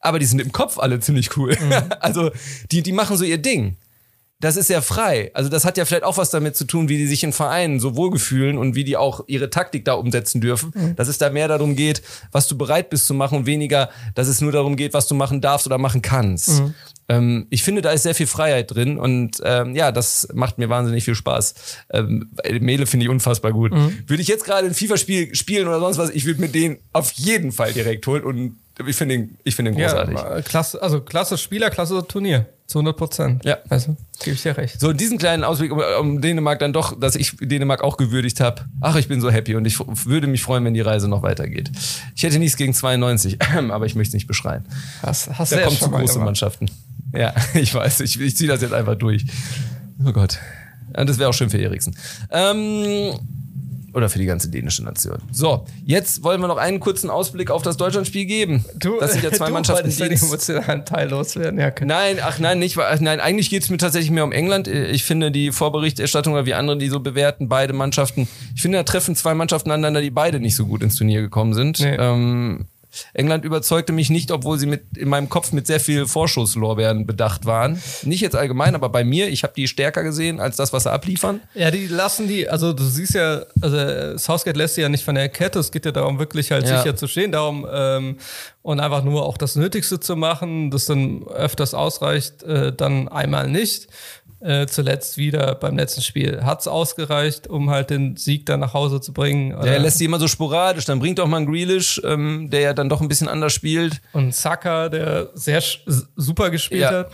aber die sind im Kopf alle ziemlich cool. also die, die machen so ihr Ding. Das ist ja frei. Also das hat ja vielleicht auch was damit zu tun, wie die sich in Vereinen so wohlgefühlen und wie die auch ihre Taktik da umsetzen dürfen. Dass es da mehr darum geht, was du bereit bist zu machen und weniger, dass es nur darum geht, was du machen darfst oder machen kannst. Ähm, ich finde, da ist sehr viel Freiheit drin und ähm, ja, das macht mir wahnsinnig viel Spaß. Ähm, Mele finde ich unfassbar gut. Würde ich jetzt gerade ein FIFA-Spiel spielen oder sonst was, ich würde mir den auf jeden Fall direkt holen und ich finde ihn, ich finde ihn großartig. Ja, klasse, also klasse Spieler, klasse Turnier. Zu 100 Prozent. Ja. Also, gebe ich dir recht. So, diesen kleinen Ausblick um, um Dänemark dann doch, dass ich Dänemark auch gewürdigt habe. Ach, ich bin so happy und ich würde mich freuen, wenn die Reise noch weitergeht. Ich hätte nichts gegen 92, aber ich möchte es nicht beschreien. Hast, hast Da du kommen zu große gemacht. Mannschaften. Ja, ich weiß, ich, ich ziehe das jetzt einfach durch. Oh Gott. Ja, das wäre auch schön für Eriksen. Ähm, oder für die ganze dänische Nation. So, jetzt wollen wir noch einen kurzen Ausblick auf das Deutschlandspiel geben. Du, das sind ja zwei du Mannschaften, die den emotionalen Teil loswerden. Ja, okay. Nein, ach nein, nicht. ach Nein, eigentlich geht es mir tatsächlich mehr um England. Ich finde die Vorberichterstattung oder wie andere die so bewerten, beide Mannschaften. Ich finde, da treffen zwei Mannschaften aneinander, die beide nicht so gut ins Turnier gekommen sind. Nee. Ähm, England überzeugte mich nicht, obwohl sie mit in meinem Kopf mit sehr viel Vorschusslorbeeren bedacht waren. Nicht jetzt allgemein, aber bei mir, ich habe die stärker gesehen als das, was sie abliefern. Ja, die lassen die, also du siehst ja, also äh, Southgate lässt sie ja nicht von der Kette. Es geht ja darum, wirklich halt Ja. sicher zu stehen, darum ähm, und einfach nur auch das Nötigste zu machen, das dann öfters ausreicht, äh, dann einmal nicht. Äh, zuletzt wieder beim letzten Spiel hat's ausgereicht, um halt den Sieg dann nach Hause zu bringen. Der Oder- lässt sie immer so sporadisch. Dann bringt auch mal einen Grealish, ähm, der ja dann doch ein bisschen anders spielt. und Saka, der sehr super gespielt Ja. hat.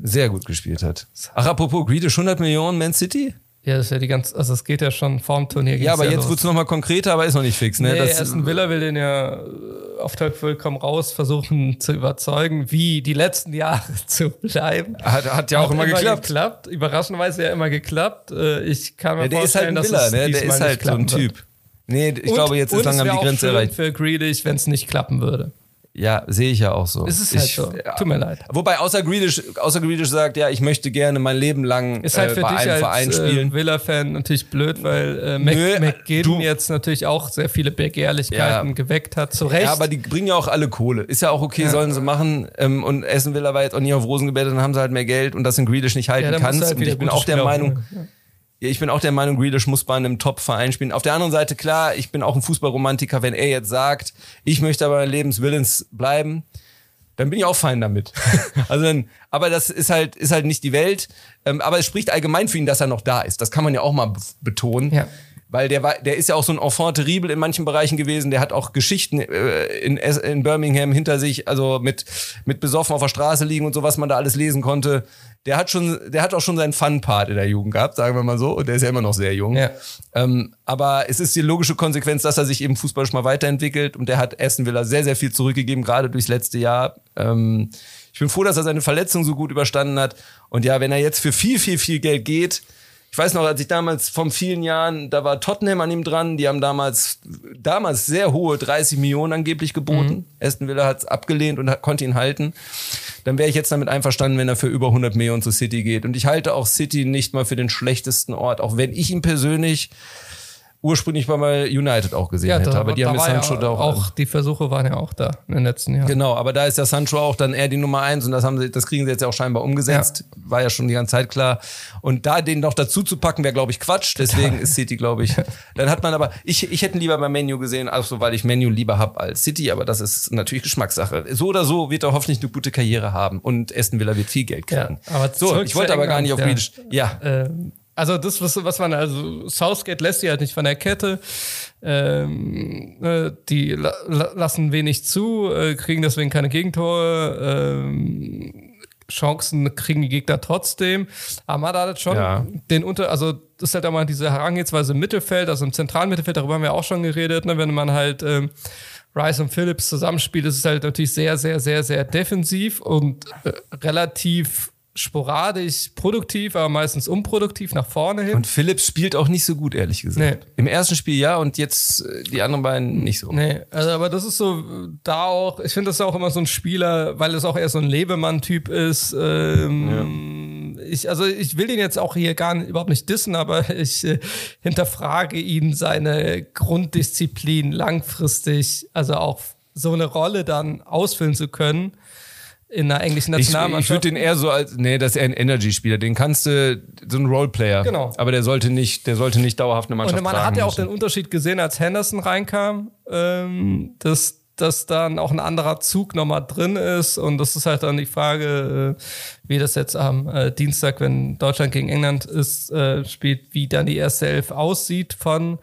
Sehr gut gespielt hat. Ach, apropos Grealish, 100 Millionen Man City? Ja, das ist ja die ganze, also es geht ja schon vorm Turnier. Ja, aber jetzt los. wird's noch mal konkreter, aber ist noch nicht fix. Ne? Nee, Das- Aston Villa will den ja äh, auf Teufel komm raus versuchen zu überzeugen, wie die letzten Jahre zu bleiben. Hat, hat ja auch immer, geklappt. geklappt. Überraschenderweise ja immer geklappt. Äh, Ich kann mir Ja, der ist halt vorstellen, ein dass Villa, es ne? Der ist nicht halt so ein klappen wird. Typ. Nee, ich Und- glaube, jetzt ist es langsam die Grenze erreicht. für Grealish, wenn es nicht klappen würde. Ja, sehe ich ja auch so. Es ist halt ich, so. Tut mir leid. Wobei außer Grealish, außer Grealish sagt, ja, ich möchte gerne mein Leben lang Ist halt äh, für bei dich einem als Verein äh, spielen. Villa-Fan natürlich blöd, weil äh, Mac Nö, McGinn jetzt natürlich auch sehr viele Begehrlichkeiten Ja. geweckt hat. Zu Recht. Ja, aber die bringen ja auch alle Kohle. Ist ja auch okay, Ja. sollen sie machen. Ähm, und Essen Villa war jetzt auch nie auf Rosen gebettet, dann haben sie halt mehr Geld und das in Grealish nicht halten ja, kannst. halt und ich bin auch der Meinung, holen. Ja, ich bin auch der Meinung, Grealish muss bei einem Top-Verein spielen. Auf der anderen Seite, klar, ich bin auch ein Fußballromantiker. Wenn er jetzt sagt, ich möchte aber Lebenswillens bleiben, dann bin ich auch fein damit. also dann, aber das ist halt, ist halt nicht die Welt. Ähm, aber es spricht allgemein für ihn, dass er noch da ist. Das kann man ja auch mal be- betonen. Ja. Weil der war, der ist ja auch so ein Enfant terrible in manchen Bereichen gewesen. Der hat auch Geschichten äh, in, in Birmingham hinter sich, also mit, mit besoffen auf der Straße liegen und so, was man da alles lesen konnte. Der hat schon, der hat auch schon seinen Fun-Part in der Jugend gehabt, sagen wir mal so. Und der ist ja immer noch sehr jung. Ja. Ähm, aber es ist die logische Konsequenz, dass er sich eben fußballisch mal weiterentwickelt und der hat Aston Villa sehr, sehr viel zurückgegeben, gerade durchs letzte Jahr. Ähm, ich bin froh, dass er seine Verletzung so gut überstanden hat. Und ja, wenn er jetzt für viel, viel, viel Geld geht, ich weiß noch, als ich damals vor vielen Jahren, da war Tottenham an ihm dran, die haben damals, damals sehr hohe 30 Millionen angeblich geboten. Aston Villa hat es abgelehnt und hat, konnte ihn halten. Dann wäre ich jetzt damit einverstanden, wenn er für über 100 Millionen zu City geht. Und ich halte auch City nicht mal für den schlechtesten Ort, auch wenn ich ihn persönlich ursprünglich mal bei United auch gesehen hätte. da- Aber die haben ja Sancho da auch, auch die Versuche waren ja auch da in den letzten Jahren. Genau, aber da ist ja Sancho auch dann eher die Nummer eins und das haben sie, das kriegen sie jetzt ja auch scheinbar umgesetzt. War ja schon die ganze Zeit klar. Und da den noch dazu zu packen, wäre, glaube ich, Quatsch. Deswegen ist City, glaube ich. Dann hat man aber, ich, ich hätte ihn lieber bei Menu gesehen, also weil ich Menu lieber hab als City, aber das ist natürlich Geschmackssache. So oder so wird er hoffentlich eine gute Karriere haben und Aston Villa wird viel Geld kriegen. Ja, aber so, ich wollte aber gar nicht auf Grealish. Ja. Ähm, also das, was, was man, also Southgate lässt die halt nicht von der Kette. Ähm, äh, die la la lassen wenig zu, äh, kriegen deswegen keine Gegentore. Ähm, Chancen kriegen die Gegner trotzdem. Man hat schon Ja. den Unter, also das ist halt auch mal diese Herangehensweise im Mittelfeld, also im zentralen Mittelfeld, darüber haben wir auch schon geredet, ne, wenn man halt ähm, Rice und Phillips zusammenspielt, ist es halt natürlich sehr, sehr, sehr, sehr defensiv und äh, relativ sporadisch produktiv, aber meistens unproduktiv nach vorne hin. Und Phillips spielt auch nicht so gut, ehrlich gesagt. Nee. Im ersten Spiel ja und jetzt äh, die anderen beiden nicht so. Nee, also aber das ist so da auch, ich finde das auch immer so ein Spieler, weil es auch eher so ein Lebemann-Typ ist. Ähm, ich, also ich will ihn jetzt auch hier gar nicht, überhaupt nicht dissen, aber ich äh, hinterfrage ihn seine Grunddisziplin langfristig, also auch so eine Rolle dann ausfüllen zu können in einer englischen Ich, ich Nationalmannschaft. würde den eher so als, nee, das ist eher ein Energy-Spieler. Den kannst du, so ein Roleplayer. Genau. Aber der sollte nicht, der sollte nicht dauerhaft eine Mannschaft Und man hat ja auch müssen. den Unterschied gesehen, als Henderson reinkam, ähm, dass, dass dann auch ein anderer Zug nochmal drin ist. Und das ist halt dann die Frage, äh, wie das jetzt am äh, Dienstag, wenn Deutschland gegen England ist, äh, spielt, wie dann die erste Elf aussieht von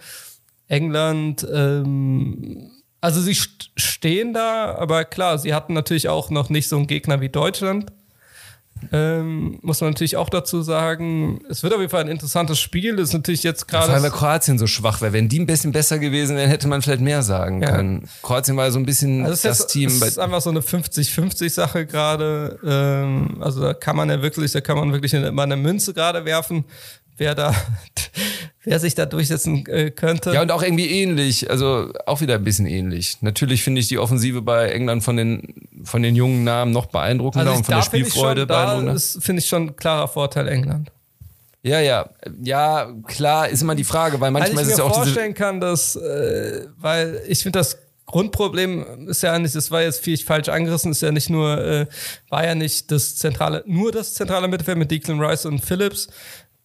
England. Ähm, also sie st stehen da, aber klar, sie hatten natürlich auch noch nicht so einen Gegner wie Deutschland. Ähm, muss man natürlich auch dazu sagen. Es wird auf jeden Fall ein interessantes Spiel. Das ist natürlich jetzt Vor allem, gerade. weil Kroatien so schwach wäre. Wenn die ein bisschen besser gewesen wären, hätte man vielleicht mehr sagen Ja. können. Kroatien war so ein bisschen Also das jetzt, Team. es bei- ist einfach so eine 50-50-Sache gerade. Ähm, also da kann man ja wirklich, da kann man wirklich immer eine Münze gerade werfen, wer da, wer sich da durchsetzen äh, könnte. Ja, und auch irgendwie ähnlich, also auch wieder ein bisschen ähnlich. Natürlich finde ich die Offensive bei England von den, von den jungen Namen noch beeindruckender also und von der da Spielfreude schon, da beeindruckender. ist, finde ich schon ein klarer Vorteil England. Ja, ja. Ja, klar, ist immer die Frage, weil manchmal Weil ist ich es mir ja auch vorstellen kann, dass, äh, weil ich finde, das Grundproblem ist ja eigentlich, das war jetzt viel falsch angerissen, ist ja nicht nur, äh, war ja nicht das zentrale, nur das zentrale Mittelfeld mit Declan Rice und Phillips,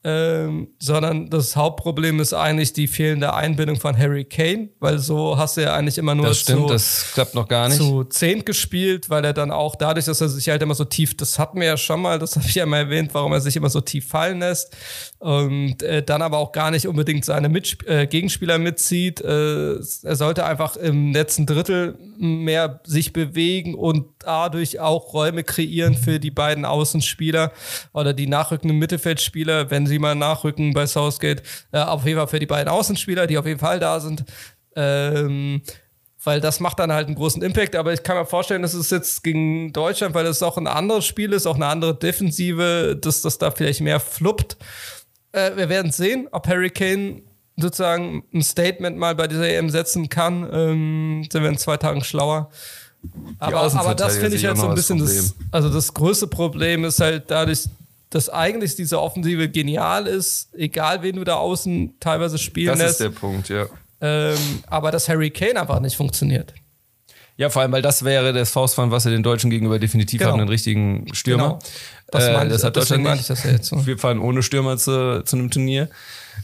ähm, sondern das Hauptproblem ist eigentlich die fehlende Einbindung von Harry Kane, weil so hast du ja eigentlich immer nur Das stimmt, zu, das klappt noch gar nicht. zu zehnt gespielt, weil er dann auch dadurch, dass er sich halt immer so tief, das hatten wir ja schon mal, das habe ich ja mal erwähnt, warum er sich immer so tief fallen lässt und äh, dann aber auch gar nicht unbedingt seine Mitsp äh, Gegenspieler mitzieht. Äh, er sollte einfach im letzten Drittel mehr sich bewegen und dadurch auch Räume kreieren für die beiden Außenspieler oder die nachrückenden Mittelfeldspieler, wenn sie mal nachrücken bei Southgate, äh, auf jeden Fall für die beiden Außenspieler, die auf jeden Fall da sind. Ähm, weil das macht dann halt einen großen Impact. Aber ich kann mir vorstellen, dass es jetzt gegen Deutschland, weil es auch ein anderes Spiel ist, auch eine andere Defensive, dass das da vielleicht mehr fluppt. Äh, wir werden sehen, ob Harry Kane sozusagen ein Statement mal bei dieser EM setzen kann. Ähm, sind wir in zwei Tagen schlauer. Aber, aber das finde ich halt so ein bisschen das, also das größte Problem ist halt dadurch, dass eigentlich diese Offensive genial ist, egal wen du da außen teilweise spielen lässt. Das ist der Punkt, ja. Ähm, aber dass Harry Kane einfach nicht funktioniert. Ja, vor allem, weil das wäre das Faustpfand, was er den Deutschen gegenüber definitiv genau. haben, einen richtigen Stürmer. Genau. Das, äh, das hat Deutschland nicht. Ich das ja jetzt so. Wir fahren ohne Stürmer zu, zu einem Turnier.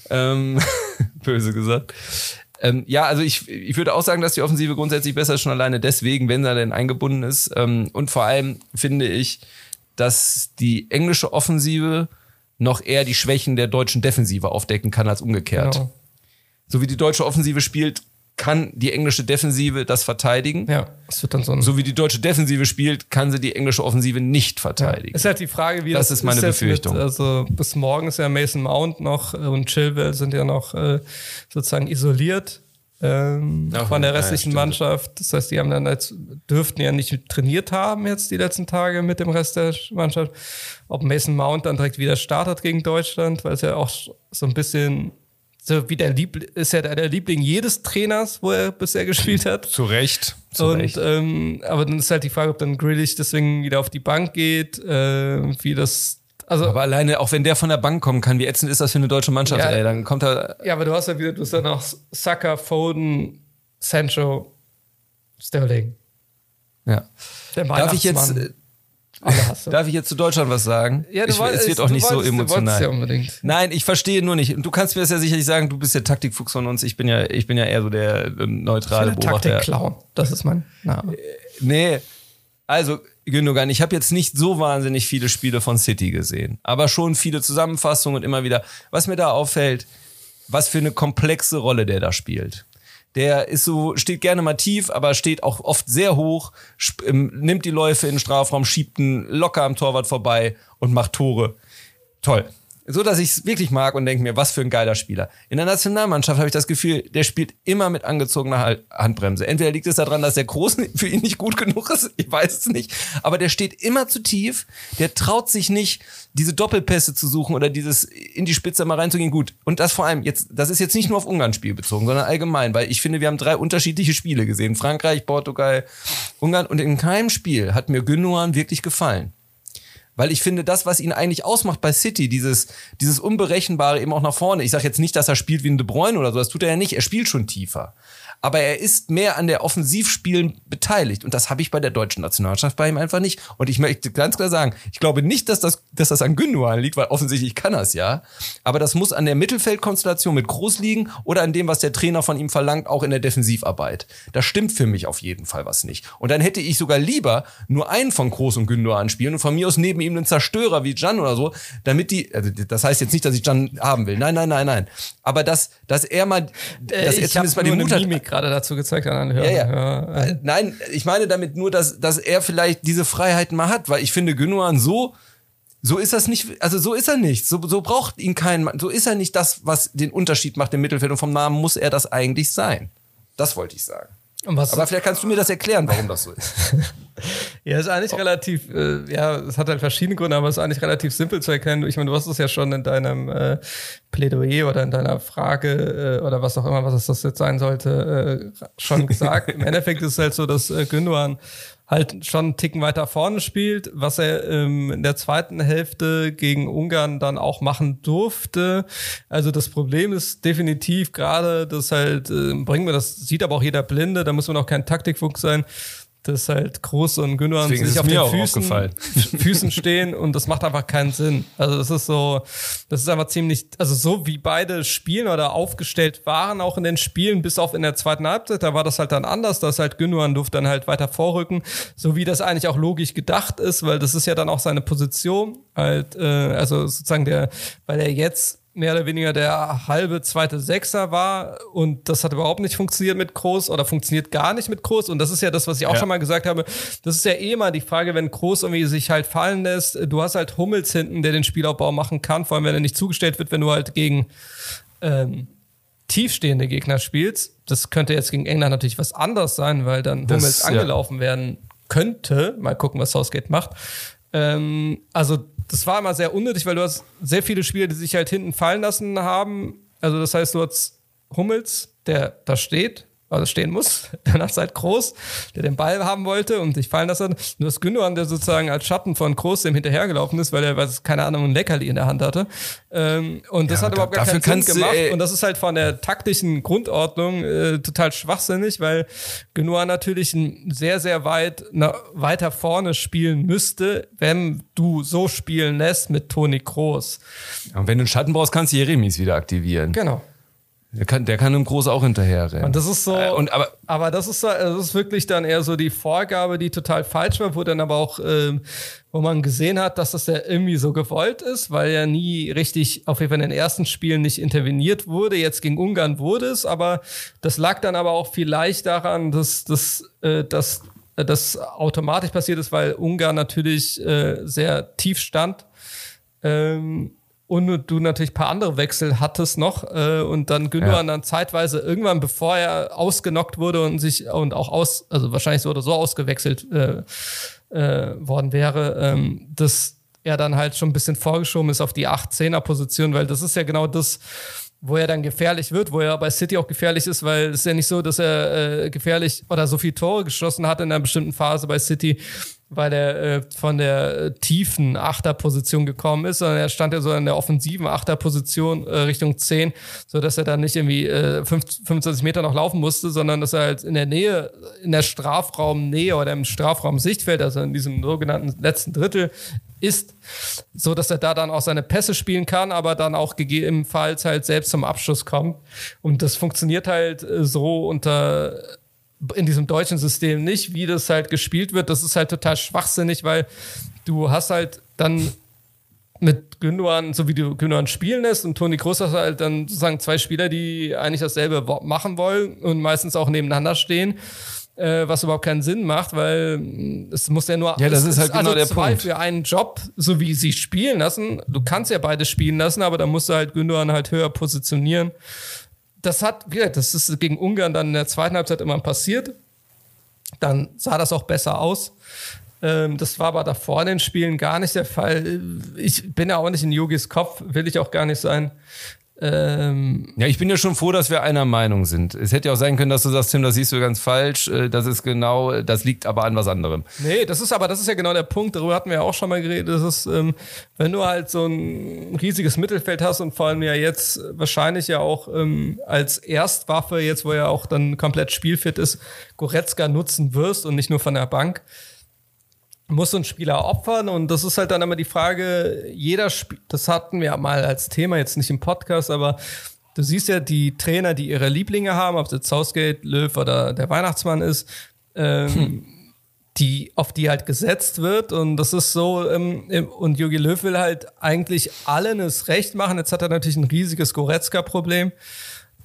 Ähm, böse gesagt. Ähm, ja, also ich, ich würde auch sagen, dass die Offensive grundsätzlich besser ist, schon alleine deswegen, wenn er denn eingebunden ist. Ähm, und vor allem finde ich, dass die englische Offensive noch eher die Schwächen der deutschen Defensive aufdecken kann als umgekehrt. Genau. So wie die deutsche Offensive spielt, kann die englische Defensive das verteidigen. Ja, es wird dann so ein So wie die deutsche Defensive spielt, kann sie die englische Offensive nicht verteidigen. Ja. Ist halt die Frage, wie das, das ist meine ist Befürchtung. Mit, also bis morgen ist ja Mason Mount noch und Chilwell sind ja noch äh, sozusagen isoliert ähm, Ach, von der restlichen ja, Mannschaft. Das heißt, die haben dann jetzt, dürften ja nicht trainiert haben jetzt die letzten Tage mit dem Rest der Mannschaft. Ob Mason Mount dann direkt wieder startet gegen Deutschland, weil es ja auch so ein bisschen so wie der Lieb ist ja der Liebling jedes Trainers, wo er bisher gespielt hat. Zu Recht. Zu und Recht. Ähm, aber dann ist halt die Frage, ob dann Grealish deswegen wieder auf die Bank geht, äh, wie das also, aber alleine, auch wenn der von der Bank kommen kann, wie ätzend ist das für eine deutsche Mannschaft, ja, ey, dann kommt er. Ja, aber du hast ja wieder, du hast ja noch Saka, Foden, Sancho, Sterling. Ja. Darf ich jetzt, Darf ich jetzt zu Deutschland was sagen? Ja, du ich, wolltest, es wird auch nicht wolltest, so emotional. Ja unbedingt. Nein, ich verstehe nur nicht. Du kannst mir das ja sicherlich sagen, du bist der Taktikfuchs von uns. Ich bin ja, ich bin ja eher so der ähm, neutrale ich bin der Beobachter. Taktik-Clown. Das ist mein Name. Äh, nee, also Gündogan, ich habe jetzt nicht so wahnsinnig viele Spiele von City gesehen, aber schon viele Zusammenfassungen und immer wieder. Was mir da auffällt, was für eine komplexe Rolle der da spielt. Der ist so, steht gerne mal tief, aber steht auch oft sehr hoch, ähm, nimmt die Läufe in den Strafraum, schiebt ihn locker am Torwart vorbei und macht Tore. Toll so dass ich es wirklich mag und denke mir, was für ein geiler Spieler. In der Nationalmannschaft habe ich das Gefühl, der spielt immer mit angezogener Handbremse. Entweder liegt es daran, dass der Groß für ihn nicht gut genug ist, ich weiß es nicht, aber der steht immer zu tief, der traut sich nicht, diese Doppelpässe zu suchen oder dieses in die Spitze mal reinzugehen. Gut. Und das vor allem jetzt, das ist jetzt nicht nur auf Ungarn-Spiel bezogen, sondern allgemein, weil ich finde, wir haben drei unterschiedliche Spiele gesehen. Frankreich, Portugal, Ungarn und in keinem Spiel hat mir Gündogan wirklich gefallen. Weil ich finde, das, was ihn eigentlich ausmacht bei City, dieses, dieses Unberechenbare eben auch nach vorne. Ich sage jetzt nicht, dass er spielt wie ein De Bruyne oder so, das tut er ja nicht. Er spielt schon tiefer aber er ist mehr an der Offensivspielen beteiligt. Und das habe ich bei der deutschen Nationalmannschaft bei ihm einfach nicht. Und ich möchte ganz klar sagen, ich glaube nicht, dass das, dass das an Gündogan liegt, weil offensichtlich kann er es ja. Aber das muss an der Mittelfeldkonstellation mit Groß liegen oder an dem, was der Trainer von ihm verlangt, auch in der Defensivarbeit. Das stimmt für mich auf jeden Fall was nicht. Und dann hätte ich sogar lieber nur einen von Groß und Gündogan spielen und von mir aus neben ihm einen Zerstörer wie Jan oder so, damit die, also das heißt jetzt nicht, dass ich Jan haben will. Nein, nein, nein, nein. Aber dass, dass er mal, äh, dass er zumindest bei dem Mut hat, gerade dazu gezeigt an Ja, ja. ja. Äh, nein, ich meine damit nur, dass, dass er vielleicht diese Freiheiten mal hat, weil ich finde Gündogan so, so ist das nicht, also so ist er nicht. So, so braucht ihn kein, so ist er nicht das, was den Unterschied macht im Mittelfeld und vom Namen muss er das eigentlich sein. Das wollte ich sagen. Aber vielleicht kannst du mir das erklären, warum das so ist. ja, ist eigentlich oh. relativ, äh, ja, es hat halt verschiedene Gründe, aber es ist eigentlich relativ simpel zu erkennen. Ich meine, du hast es ja schon in deinem äh, Plädoyer oder in deiner Frage äh, oder was auch immer, was das jetzt sein sollte, äh, schon gesagt. Im Endeffekt ist es halt so, dass äh, Gündogan halt schon einen Ticken weiter vorne spielt, was er ähm, in der zweiten Hälfte gegen Ungarn dann auch machen durfte. Also das Problem ist definitiv gerade, dass halt, äh, bringen wir das, sieht aber auch jeder Blinde, da muss man auch kein Taktikfuchs sein, dass halt Groß und Gündogan sich auf den Füßen, Füßen stehen und das macht einfach keinen Sinn. Also das ist so, das ist einfach ziemlich, also so wie beide spielen oder aufgestellt waren, auch in den Spielen, bis auf in der zweiten Halbzeit, da war das halt dann anders, dass halt Gündogan durfte dann halt weiter vorrücken, so wie das eigentlich auch logisch gedacht ist, weil das ist ja dann auch seine Position, halt, äh, also sozusagen der, weil er jetzt mehr oder weniger der halbe zweite Sechser war und das hat überhaupt nicht funktioniert mit Groß oder funktioniert gar nicht mit Groß und das ist ja das, was ich auch ja. schon mal gesagt habe. Das ist ja eh mal die Frage, wenn Groß irgendwie sich halt fallen lässt. Du hast halt Hummels hinten, der den Spielaufbau machen kann, vor allem wenn er nicht zugestellt wird, wenn du halt gegen ähm, tiefstehende Gegner spielst. Das könnte jetzt gegen England natürlich was anderes sein, weil dann Hummels das, angelaufen ja. werden könnte. Mal gucken, was Southgate macht. Ähm, also das war immer sehr unnötig, weil du hast sehr viele Spieler, die sich halt hinten fallen lassen haben. Also das heißt, du hast Hummels, der da steht, also stehen muss. Du halt Groß, der den Ball haben wollte und sich fallen lassen. Du hast Gündogan, der sozusagen als Schatten von Groß dem hinterhergelaufen ist, weil er, was, keine Ahnung, ein Leckerli in der Hand hatte. Ähm, und das Ja, hat überhaupt gar keinen Sinn gemacht. du, und das ist halt von der taktischen Grundordnung äh, total schwachsinnig, weil Gündogan natürlich ein sehr, sehr weit na, weiter vorne spielen müsste, wenn du so spielen lässt mit Toni Kroos. Und wenn du einen Schatten brauchst, kannst du Jeremies wieder aktivieren. Genau. Der kann, der kann im Groß auch hinterher rennen. Und das ist so. Äh, und aber Aber das ist, so- das ist wirklich dann eher so die Vorgabe, die total falsch war, wo dann aber auch, ähm, wo man gesehen hat, dass das ja irgendwie so gewollt ist, weil ja nie richtig, auf jeden Fall in den ersten Spielen nicht interveniert wurde. Jetzt gegen Ungarn wurde es, aber das lag dann aber auch vielleicht daran, dass, dass, äh, dass äh, das automatisch passiert ist, weil Ungarn natürlich äh, sehr tief stand. Ähm, und du natürlich ein paar andere Wechsel hattest noch äh, und dann Gündogan Ja. dann zeitweise irgendwann, bevor er ausgenockt wurde und sich und auch aus, also wahrscheinlich so oder so ausgewechselt äh, äh, worden wäre, ähm, dass er dann halt schon ein bisschen vorgeschoben ist auf die 8-10er-Position, weil das ist ja genau das, wo er dann gefährlich wird, wo er bei City auch gefährlich ist, weil es ist ja nicht so, dass er äh, gefährlich oder so viele Tore geschossen hat in einer bestimmten Phase bei City, weil er äh, von der äh, tiefen Achterposition gekommen ist, sondern er stand ja so in der offensiven Achterposition äh, Richtung 10, so dass er dann nicht irgendwie äh, 5, 25 Meter noch laufen musste, sondern dass er halt in der Nähe, in der Strafraumnähe oder im Strafraum-Sichtfeld, also in diesem sogenannten letzten Drittel, ist, so dass er da dann auch seine Pässe spielen kann, aber dann auch gegebenenfalls halt selbst zum Abschluss kommt. Und das funktioniert halt äh, so unter in diesem deutschen System nicht, wie das halt gespielt wird. Das ist halt total schwachsinnig, weil du hast halt dann mit Gündogan, so wie du Gündogan spielen lässt und Toni Kroos hast halt dann sozusagen zwei Spieler, die eigentlich dasselbe machen wollen und meistens auch nebeneinander stehen, äh, was überhaupt keinen Sinn macht, weil mh, es muss ja nur Ja, das ist halt genau also der zwei Punkt. für einen Job, so wie sie spielen lassen. Du kannst ja beide spielen lassen, aber da musst du halt Gündogan halt höher positionieren. Das hat, das ist gegen Ungarn dann in der zweiten Halbzeit immer passiert. Dann sah das auch besser aus. Ähm, das war aber davor in den Spielen gar nicht der Fall. Ich bin ja auch nicht in Yogis Kopf, will ich auch gar nicht sein. Ähm, Ja, ich bin ja schon froh, dass wir einer Meinung sind. Es hätte ja auch sein können, dass du sagst, Tim, das siehst du ganz falsch. Äh, Das ist genau, das liegt aber an was anderem. Nee, das ist aber, das ist ja genau der Punkt, darüber hatten wir ja auch schon mal geredet, das ist, ähm, wenn du halt so ein riesiges Mittelfeld hast und vor allem ja jetzt wahrscheinlich ja auch ähm, als Erstwaffe, jetzt wo er auch dann komplett spielfit ist, Goretzka nutzen wirst und nicht nur von der Bank, muss so ein Spieler opfern und das ist halt dann immer die Frage, jeder Spiel, das hatten wir mal als Thema, jetzt nicht im Podcast, aber du siehst ja die Trainer, die ihre Lieblinge haben, ob es jetzt Southgate, Löw oder der Weihnachtsmann ist, ähm, die, auf die halt gesetzt wird und das ist so, ähm, und Jogi Löw will halt eigentlich allen es recht machen, jetzt hat er natürlich ein riesiges Goretzka-Problem,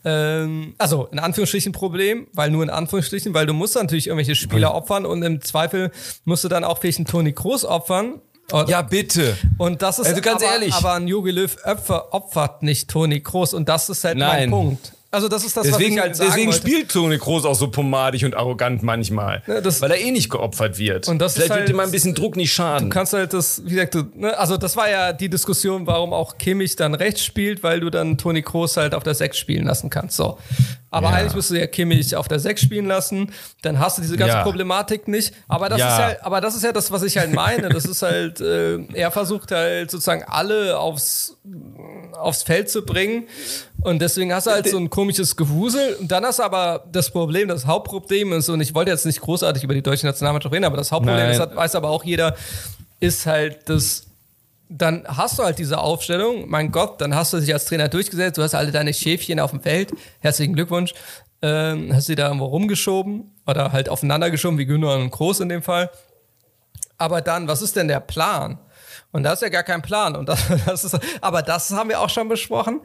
ähm, also in Anführungsstrichen Problem, weil nur in Anführungsstrichen, weil du musst natürlich irgendwelche Spieler opfern und im Zweifel musst du dann auch vielleicht einen Toni Kroos opfern. Und, Ja, bitte. und das ist Also ganz aber, ehrlich. aber ein Jogi Löw opfer, opfert nicht Toni Kroos und das ist halt Nein. mein Punkt. Also das ist das, Deswegen, was ich halt sagen deswegen wollte. spielt Toni Kroos auch so pomadig und arrogant manchmal. Ja, das- weil er eh nicht geopfert wird. Und das Vielleicht halt- wird ihm ein bisschen Druck nicht schaden. Du kannst halt das, wie gesagt, du, ne, also das war ja die Diskussion, warum auch Kimmich dann rechts spielt, weil du dann Toni Kroos halt auf der 6 spielen lassen kannst. So. Aber Ja. eigentlich musst du ja Kimmich auf der 6 spielen lassen, dann hast du diese ganze Ja. Problematik nicht. Aber das Ja. ist halt, aber das ist ja das, was ich halt meine. Das ist halt, äh, er versucht halt sozusagen alle aufs, aufs Feld zu bringen. Und deswegen hast du halt so ein komisches Gewusel. Und dann hast du aber das Problem, das Hauptproblem ist, und ich wollte jetzt nicht großartig über die deutsche Nationalmannschaft reden, aber das Hauptproblem Nein. ist, weiß aber auch jeder, ist halt das, dann hast du halt diese Aufstellung, mein Gott, dann hast du dich als Trainer durchgesetzt, du hast alle deine Schäfchen auf dem Feld, herzlichen Glückwunsch, ähm, hast sie da irgendwo rumgeschoben oder halt aufeinander geschoben, wie Gündogan und Groß in dem Fall. Aber dann, was ist denn der Plan? Und da ist ja gar kein Plan. Und das, das ist, aber das haben wir auch schon besprochen.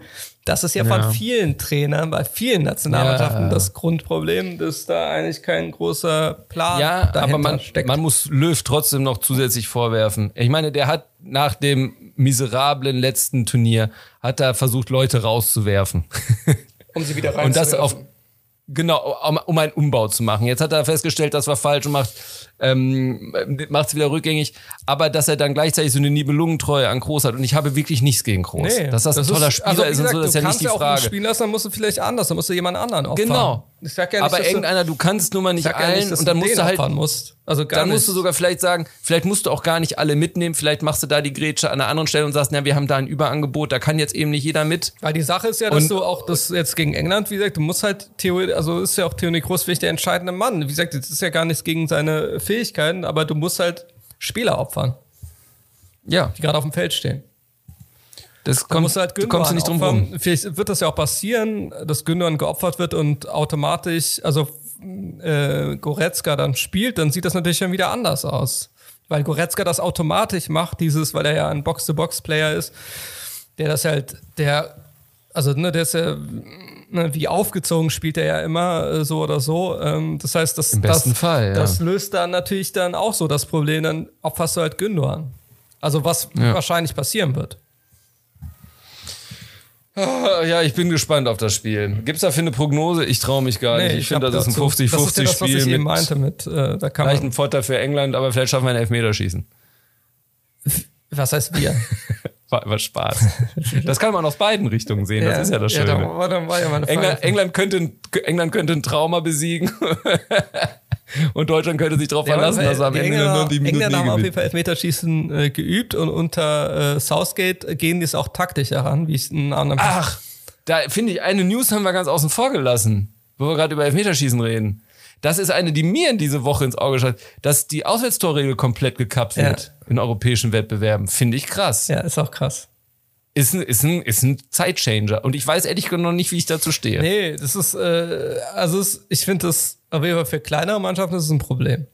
Das ist ja, Ja. von vielen Trainern, bei vielen Nationalmannschaften Ja. das Grundproblem, dass da eigentlich kein großer Plan Ja, aber man, steckt. man muss Löw trotzdem noch zusätzlich vorwerfen. Ich meine, der hat nach dem miserablen letzten Turnier, hat er versucht, Leute rauszuwerfen. um sie wieder rein Und das auf, genau, um, um einen Umbau zu machen. Jetzt hat er festgestellt, das war falsch und macht ähm, macht es wieder rückgängig. Aber dass er dann gleichzeitig so eine Nibelungentreue an Groß hat. Und ich habe wirklich nichts gegen Groß. dass das, ein toller Spieler also, wie ist und so, gesagt, das ist ja du nicht die kannst ja auch einen Frage. spielen lassen, dann musst du vielleicht anders, dann musst du jemand anderen opfern. Genau. Ich sag ja nicht, aber dass du- irgendeiner, du kannst nun mal nicht ja allen nicht, dass und dann du musst du halt musst. Also dann musst du nicht. sogar vielleicht sagen, vielleicht musst du auch gar nicht alle mitnehmen, vielleicht machst du da die Grätsche an einer anderen Stelle und sagst, na, wir haben da ein Überangebot, da kann jetzt eben nicht jeder mit. Weil die Sache ist ja, dass Und- du auch das jetzt gegen England, wie gesagt, du musst halt theoretisch, also ist ja auch Theorie Groß für dich der entscheidende Mann. Wie gesagt, das ist ja gar nichts gegen seine Fähigkeiten, aber du musst halt Spieler opfern, Ja, die gerade auf dem Feld stehen. Das Da kommt, musst du halt du kommst du nicht drum rum. Vielleicht wird das ja auch passieren, dass Gündogan geopfert wird und automatisch, also äh, Goretzka dann spielt, dann sieht das natürlich schon wieder anders aus. Weil Goretzka das automatisch macht, dieses, weil er ja ein Box-to-Box-Player ist, der das halt, der, also ne, der ist ja, ne, wie aufgezogen spielt er ja immer äh, so oder so. Ähm, das heißt, das, das, Fall, ja. das löst dann natürlich dann auch so das Problem, dann opferst du halt Gündogan. Also was Ja. wahrscheinlich passieren wird. Ja, ich bin gespannt auf das Spiel. Gibt's dafür eine Prognose? Ich traue mich gar nicht. Ich, finde, das ist ein dazu- Das ist ja 50-50 das, was ich eben mit meinte mit, äh, da kann vielleicht ein Vorteil für England, aber vielleicht schaffen wir ein Elfmeterschießen. was heißt wir? War, war Spaß. Das kann man aus beiden Richtungen sehen. Das ist ja das Schöne. Ja, da war, ja meine Frage. England, England, könnte, England könnte ein Trauma besiegen und Deutschland könnte sich darauf Ja, verlassen, dass am Ende Engländer, nur die Minuten Engländer haben auf jeden. Fall Elfmeterschießen äh, geübt und unter äh, Southgate gehen die es auch taktisch heran, wie ich einen anderen. Ach, da finde ich, eine News haben wir ganz außen vor gelassen, wo wir gerade über Elfmeterschießen reden. Das ist eine, die mir in diese Woche ins Auge schaut, dass die Auswärtstorregel komplett gekappt Ja. wird in europäischen Wettbewerben. Finde ich krass. Ja, ist auch krass. Ist, ein, ist, ein, ist ein Zeitchanger. Und ich weiß ehrlich gesagt noch nicht, wie ich dazu stehe. Nee, das ist, äh, also es, ich finde das auf jeden Fall für kleinere Mannschaften ist es ein Problem.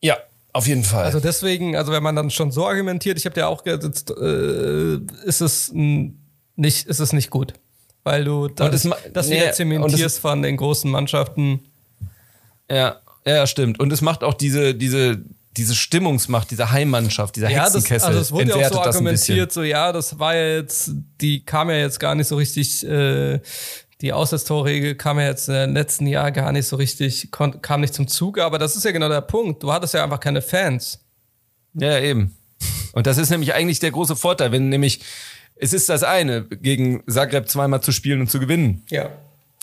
Ja, auf jeden Fall. Also deswegen, also wenn man dann schon so argumentiert, ich habe ja auch gesagt, äh, ist es nicht, ist es nicht gut. Weil du das, es ma- das nee, wieder zementierst von den großen Mannschaften. Ja, ja, stimmt. Und es macht auch diese, diese, diese Stimmungsmacht, diese Heimmannschaft, dieser Ja, das, Hexenkessel. also es wurde ja auch so das argumentiert, so ja, das war ja jetzt, die kam ja jetzt gar nicht so richtig, äh, die Auswärtstorregel kam ja jetzt äh, im letzten Jahr gar nicht so richtig, kam nicht zum Zuge, aber das ist ja genau der Punkt. Du hattest ja einfach keine Fans. Ja, eben. Und das ist nämlich eigentlich der große Vorteil, wenn nämlich, es ist das eine, gegen Zagreb zweimal zu spielen und zu gewinnen. Ja.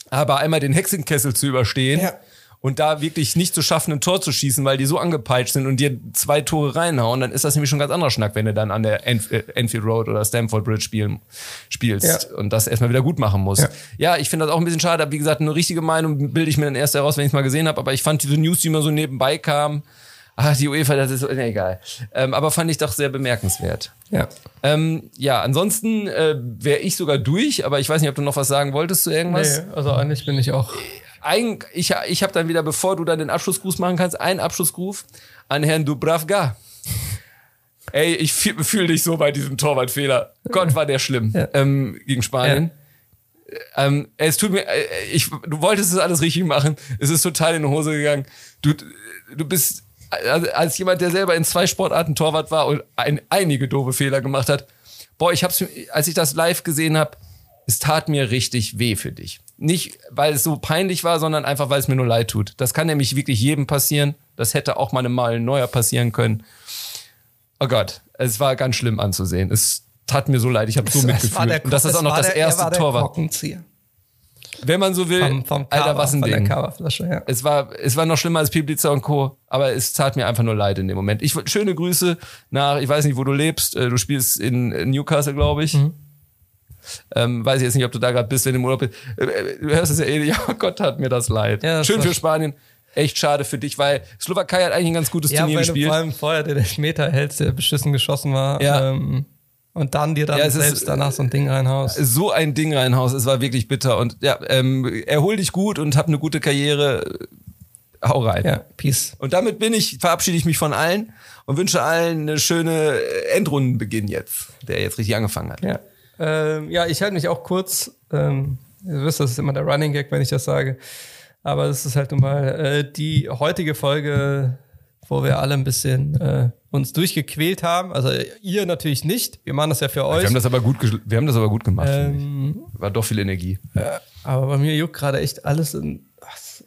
Aber einmal den Hexenkessel zu überstehen Ja. Und da wirklich nicht zu schaffen, ein Tor zu schießen, weil die so angepeitscht sind und dir zwei Tore reinhauen, dann ist das nämlich schon ein ganz anderer Schnack, wenn du dann an der Enf äh, Enfield Road oder Stamford Bridge spielen, spielst Ja. und das erstmal wieder gut machen musst. Ja, Ja. ich finde das auch ein bisschen schade. aber Wie gesagt, eine richtige Meinung bilde ich mir dann erst heraus, wenn ich es mal gesehen habe. Aber ich fand diese News, die immer so nebenbei kamen, ach, die UEFA, das ist so, nee, egal. Ähm, aber fand ich doch sehr bemerkenswert. Ja. Ähm, ja, ansonsten äh, wäre ich sogar durch, aber ich weiß nicht, ob du noch was sagen wolltest zu irgendwas. Nee, also eigentlich bin ich auch. Ein, ich ich habe dann wieder, bevor du dann den Abschlussgruß machen kannst, einen Abschlussgruß an Herrn Dubravka. Ey, ich fühle fühl dich so bei diesem Torwartfehler. Gott, war der schlimm Ja. ähm, gegen Spanien. Ähm, es tut mir, äh, ich, du wolltest es alles richtig machen. Es ist total in die Hose gegangen. Du, du bist als jemand, der selber in zwei Sportarten Torwart war und ein, einige doofe Fehler gemacht hat. Boah, ich hab's, als ich das live gesehen habe, es tat mir richtig weh für dich. Nicht, weil es so peinlich war, sondern einfach, weil es mir nur leid tut. Das kann nämlich wirklich jedem passieren. Das hätte auch mal mal ein neuer passieren können. Oh Gott, es war ganz schlimm anzusehen. Es tat mir so leid. Ich habe so mitgefühlt. Und das ist auch noch das erste Tor war. Korkenzieher. Wenn man so will, Vom, vom Alter, Cover, was ein der Ding. Ja. Es war, es war noch schlimmer als Piblica und Co., aber es tat mir einfach nur leid in dem Moment. Ich, schöne Grüße nach, ich weiß nicht, wo du lebst. Äh, Du spielst in Newcastle, glaube ich. Mhm. Ähm, weiß ich jetzt nicht, ob du da gerade bist, wenn du im Urlaub bist. Äh, äh, Du hörst es ja eh, ja Gott, tat mir das leid. Ja, das Schön für Spanien. Echt schade für dich, weil Slowakei hat eigentlich ein ganz gutes Ja, Turnier gespielt. vor allem vorher den Elfmeter hältst, der beschissen geschossen war. Ja. Ähm, und dann dir dann Ja, es ist- selbst danach so ein Ding reinhaust. so ein Ding reinhaust, es war wirklich bitter. Und ja, ähm, erhol dich gut und hab eine gute Karriere. Hau rein. Ja, Peace. Und damit bin ich, verabschiede ich mich von allen und wünsche allen eine schöne Endrundenbeginn jetzt, der jetzt richtig angefangen hat. Ja, ähm, ja ich halte mich auch kurz. Ähm, ihr wisst, das ist immer der Running Gag, wenn ich das sage. Aber es ist halt nun mal äh, die heutige Folge, wo wir alle ein bisschen äh, uns durchgequält haben. Also ihr natürlich nicht. Wir machen das ja für euch. Wir haben das aber gut, wir haben das aber gut gemacht. finde ähm, ich. War doch viel Energie. aber bei mir juckt gerade echt alles in.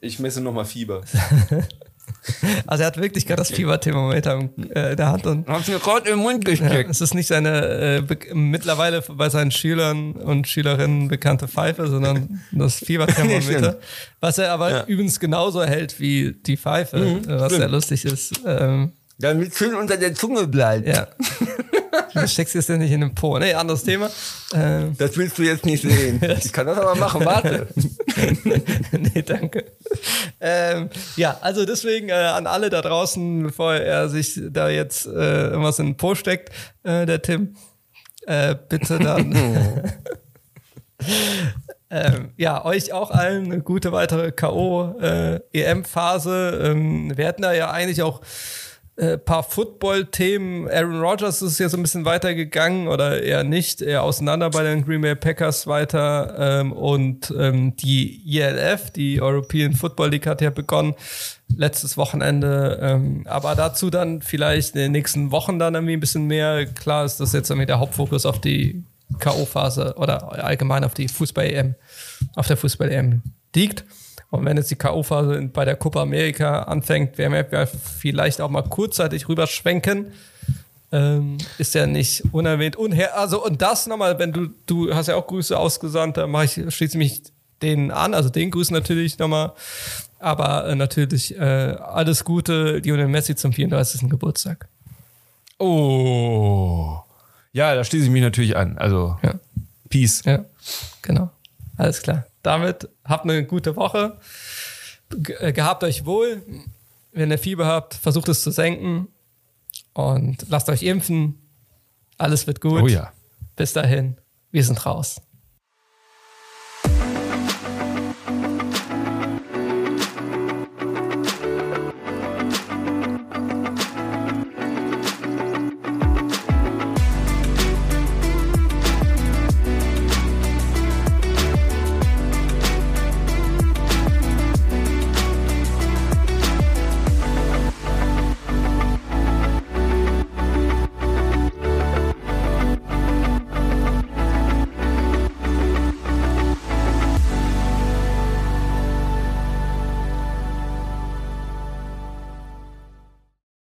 Ich messe nochmal Fieber. Also er hat wirklich gerade das Fieberthermometer in äh, der Hand und Hab's mir gerade im Mund ja, gesteckt. es ist nicht seine äh, mittlerweile bei seinen Schülern und Schülerinnen bekannte Pfeife, sondern das Fieberthermometer, was er aber Ja. übrigens genauso hält wie die Pfeife, äh, was stimmt. sehr lustig ist. Ähm, Damit schön unter der Zunge bleibt. ja. Du steckst es ja nicht in den Po. Nee, anderes Thema. Ähm, Das willst du jetzt nicht sehen. Ich kann das aber machen, warte. nee, danke. Ähm, ja, also deswegen äh, an alle da draußen, bevor er sich da jetzt äh, irgendwas in den Po steckt, äh, der Tim, äh, bitte dann. ähm, ja, euch auch allen eine gute weitere K.O.-EM-Phase. ähm, wir hatten da ja eigentlich auch äh, paar Football-Themen. Aaron Rodgers ist ja so ein bisschen weitergegangen oder eher nicht, eher auseinander bei den Green Bay Packers weiter. Ähm, und ähm, die ELF, die European Football League, hat ja begonnen letztes Wochenende. Ähm, aber dazu dann vielleicht in den nächsten Wochen dann irgendwie ein bisschen mehr. Klar ist das jetzt irgendwie der Hauptfokus auf die K.O.-Phase oder allgemein auf die Fußball-EM, auf der Fußball-EM liegt. Und wenn jetzt die K.O.-Phase bei der Copa America anfängt, werden wir vielleicht auch mal kurzzeitig rüberschwenken. Ähm, ist ja nicht unerwähnt. Und her, also, und das nochmal, wenn du, du hast ja auch Grüße ausgesandt, da mache ich, schließe mich denen an, also den Grüßen natürlich nochmal. Aber äh, natürlich äh, alles Gute, Lionel Messi zum 34. Geburtstag. Oh. Ja, da schließe ich mich natürlich an. Also, Ja. Peace. Ja, genau. Alles klar. Damit habt eine gute Woche. Ge äh, gehabt euch wohl. Wenn ihr Fieber habt, versucht es zu senken. Und lasst euch impfen. Alles wird gut. Oh ja. Bis dahin. Wir sind raus.